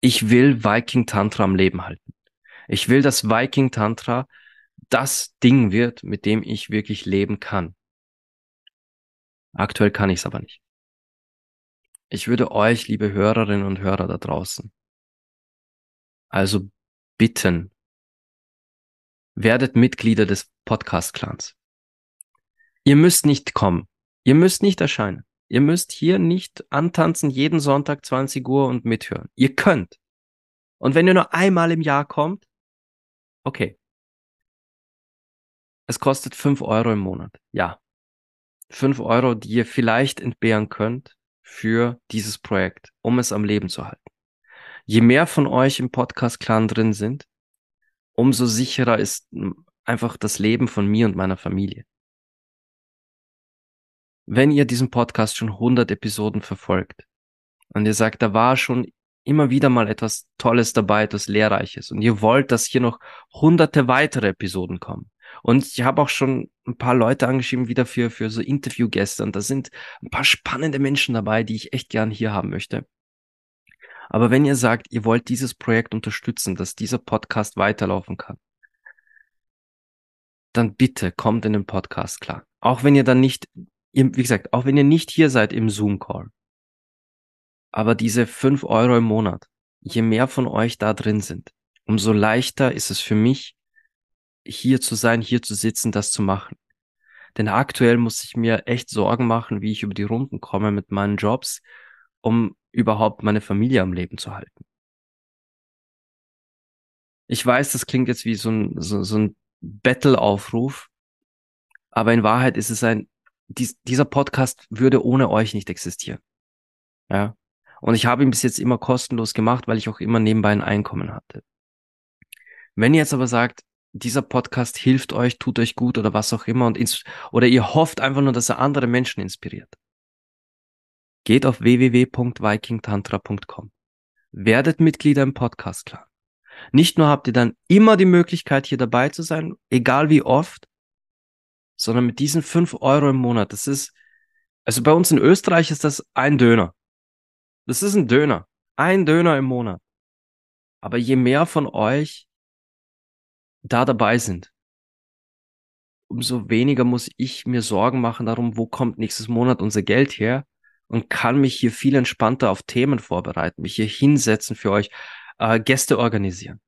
Ich will Viking Tantra am Leben halten. Ich will, dass Viking Tantra das Ding wird, mit dem ich wirklich leben kann. Aktuell kann ich es aber nicht. Ich würde euch, liebe Hörerinnen und Hörer da draußen, also bitten, werdet Mitglieder des Podcast-Clans. Ihr müsst nicht kommen. Ihr müsst nicht erscheinen. Ihr müsst hier nicht antanzen jeden Sonntag 20 Uhr und mithören. Ihr könnt. Und wenn ihr nur einmal im Jahr kommt, okay. Es kostet fünf Euro im Monat. Ja. Fünf Euro, die ihr vielleicht entbehren könnt für dieses Projekt, um es am Leben zu halten. Je mehr von euch im Podcast-Clan drin sind, umso sicherer ist einfach das Leben von mir und meiner Familie. Wenn ihr diesen Podcast schon 100 Episoden verfolgt und ihr sagt, da war schon immer wieder mal etwas Tolles dabei, etwas Lehrreiches und ihr wollt, dass hier noch hunderte weitere Episoden kommen. Und ich habe auch schon ein paar Leute angeschrieben, wieder für, für so Interviewgäste und da sind ein paar spannende Menschen dabei, die ich echt gern hier haben möchte. Aber wenn ihr sagt, ihr wollt dieses Projekt unterstützen, dass dieser Podcast weiterlaufen kann, dann bitte kommt in den Podcast klar. Auch wenn ihr dann nicht wie gesagt, auch wenn ihr nicht hier seid im Zoom-Call, aber diese fünf Euro im Monat, je mehr von euch da drin sind, umso leichter ist es für mich, hier zu sein, hier zu sitzen, das zu machen. Denn aktuell muss ich mir echt Sorgen machen, wie ich über die Runden komme mit meinen Jobs, um überhaupt meine Familie am Leben zu halten. Ich weiß, das klingt jetzt wie so ein, so, so ein Battle-Aufruf, aber in Wahrheit ist es ein dies, dieser Podcast würde ohne euch nicht existieren. Ja. Und ich habe ihn bis jetzt immer kostenlos gemacht, weil ich auch immer nebenbei ein Einkommen hatte. Wenn ihr jetzt aber sagt, dieser Podcast hilft euch, tut euch gut oder was auch immer und ins oder ihr hofft einfach nur, dass er andere Menschen inspiriert. Geht auf www.vikingtantra.com. Werdet Mitglieder im Podcast klar. Nicht nur habt ihr dann immer die Möglichkeit, hier dabei zu sein, egal wie oft, sondern mit diesen fünf Euro im Monat. Das ist, also bei uns in Österreich ist das ein Döner. Das ist ein Döner. Ein Döner im Monat. Aber je mehr von euch da dabei sind, umso weniger muss ich mir Sorgen machen darum, wo kommt nächstes Monat unser Geld her und kann mich hier viel entspannter auf Themen vorbereiten, mich hier hinsetzen für euch, äh, Gäste organisieren.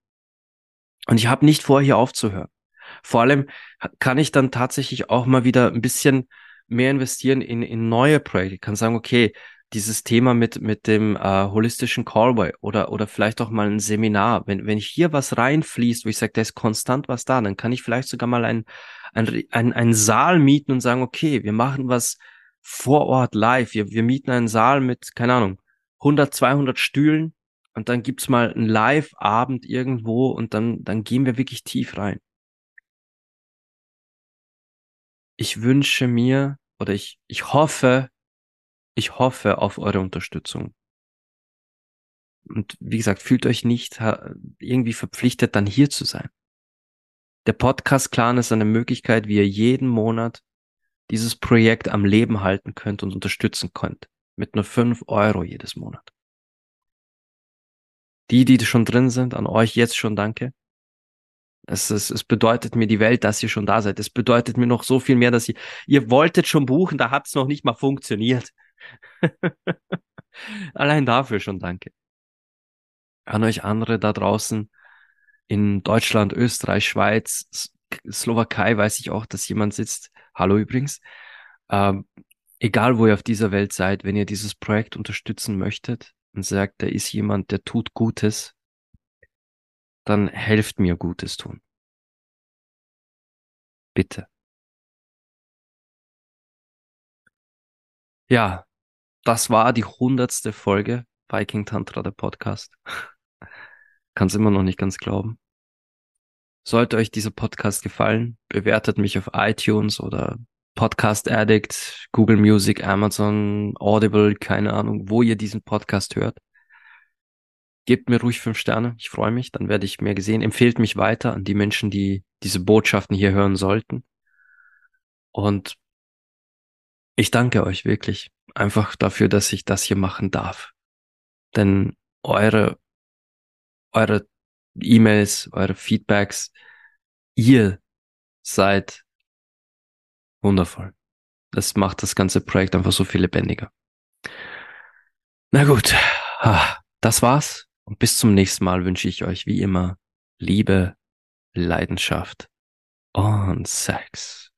Und ich habe nicht vor, hier aufzuhören. Vor allem kann ich dann tatsächlich auch mal wieder ein bisschen mehr investieren in, in neue Projekte. Ich kann sagen, okay, dieses Thema mit, mit dem äh, holistischen Callboy oder, oder vielleicht auch mal ein Seminar. Wenn, wenn hier was reinfließt, wo ich sage, da ist konstant was da, dann kann ich vielleicht sogar mal ein, ein, ein, einen Saal mieten und sagen, okay, wir machen was vor Ort live. Wir, wir mieten einen Saal mit, keine Ahnung, 100, 200 Stühlen und dann gibt's mal einen Live-Abend irgendwo und dann, dann gehen wir wirklich tief rein. Ich wünsche mir oder ich, ich hoffe, ich hoffe auf eure Unterstützung. Und wie gesagt, fühlt euch nicht irgendwie verpflichtet, dann hier zu sein. Der Podcast-Clan ist eine Möglichkeit, wie ihr jeden Monat dieses Projekt am Leben halten könnt und unterstützen könnt. Mit nur fünf Euro jedes Monat. Die, die schon drin sind, an euch jetzt schon danke. Es, es, es bedeutet mir die Welt, dass ihr schon da seid. Es bedeutet mir noch so viel mehr, dass ihr, ihr wolltet schon buchen, da hat es noch nicht mal funktioniert. *laughs* Allein dafür schon danke. An euch andere da draußen in Deutschland, Österreich, Schweiz, Slowakei weiß ich auch, dass jemand sitzt. Hallo übrigens. Ähm, egal wo ihr auf dieser Welt seid, wenn ihr dieses Projekt unterstützen möchtet und sagt, da ist jemand, der tut Gutes, dann helft mir Gutes tun. Bitte. Ja, das war die hundertste Folge Viking Tantra, der Podcast. *laughs* Kann es immer noch nicht ganz glauben. Sollte euch dieser Podcast gefallen, bewertet mich auf iTunes oder Podcast Addict, Google Music, Amazon, Audible, keine Ahnung, wo ihr diesen Podcast hört. Gebt mir ruhig fünf Sterne, ich freue mich, dann werde ich mehr gesehen. Empfehlt mich weiter an die Menschen, die diese Botschaften hier hören sollten. Und ich danke euch wirklich einfach dafür, dass ich das hier machen darf. Denn eure, eure E-Mails, eure Feedbacks, ihr seid wundervoll. Das macht das ganze Projekt einfach so viel lebendiger. Na gut, das war's. Und bis zum nächsten Mal wünsche ich euch wie immer Liebe, Leidenschaft und Sex.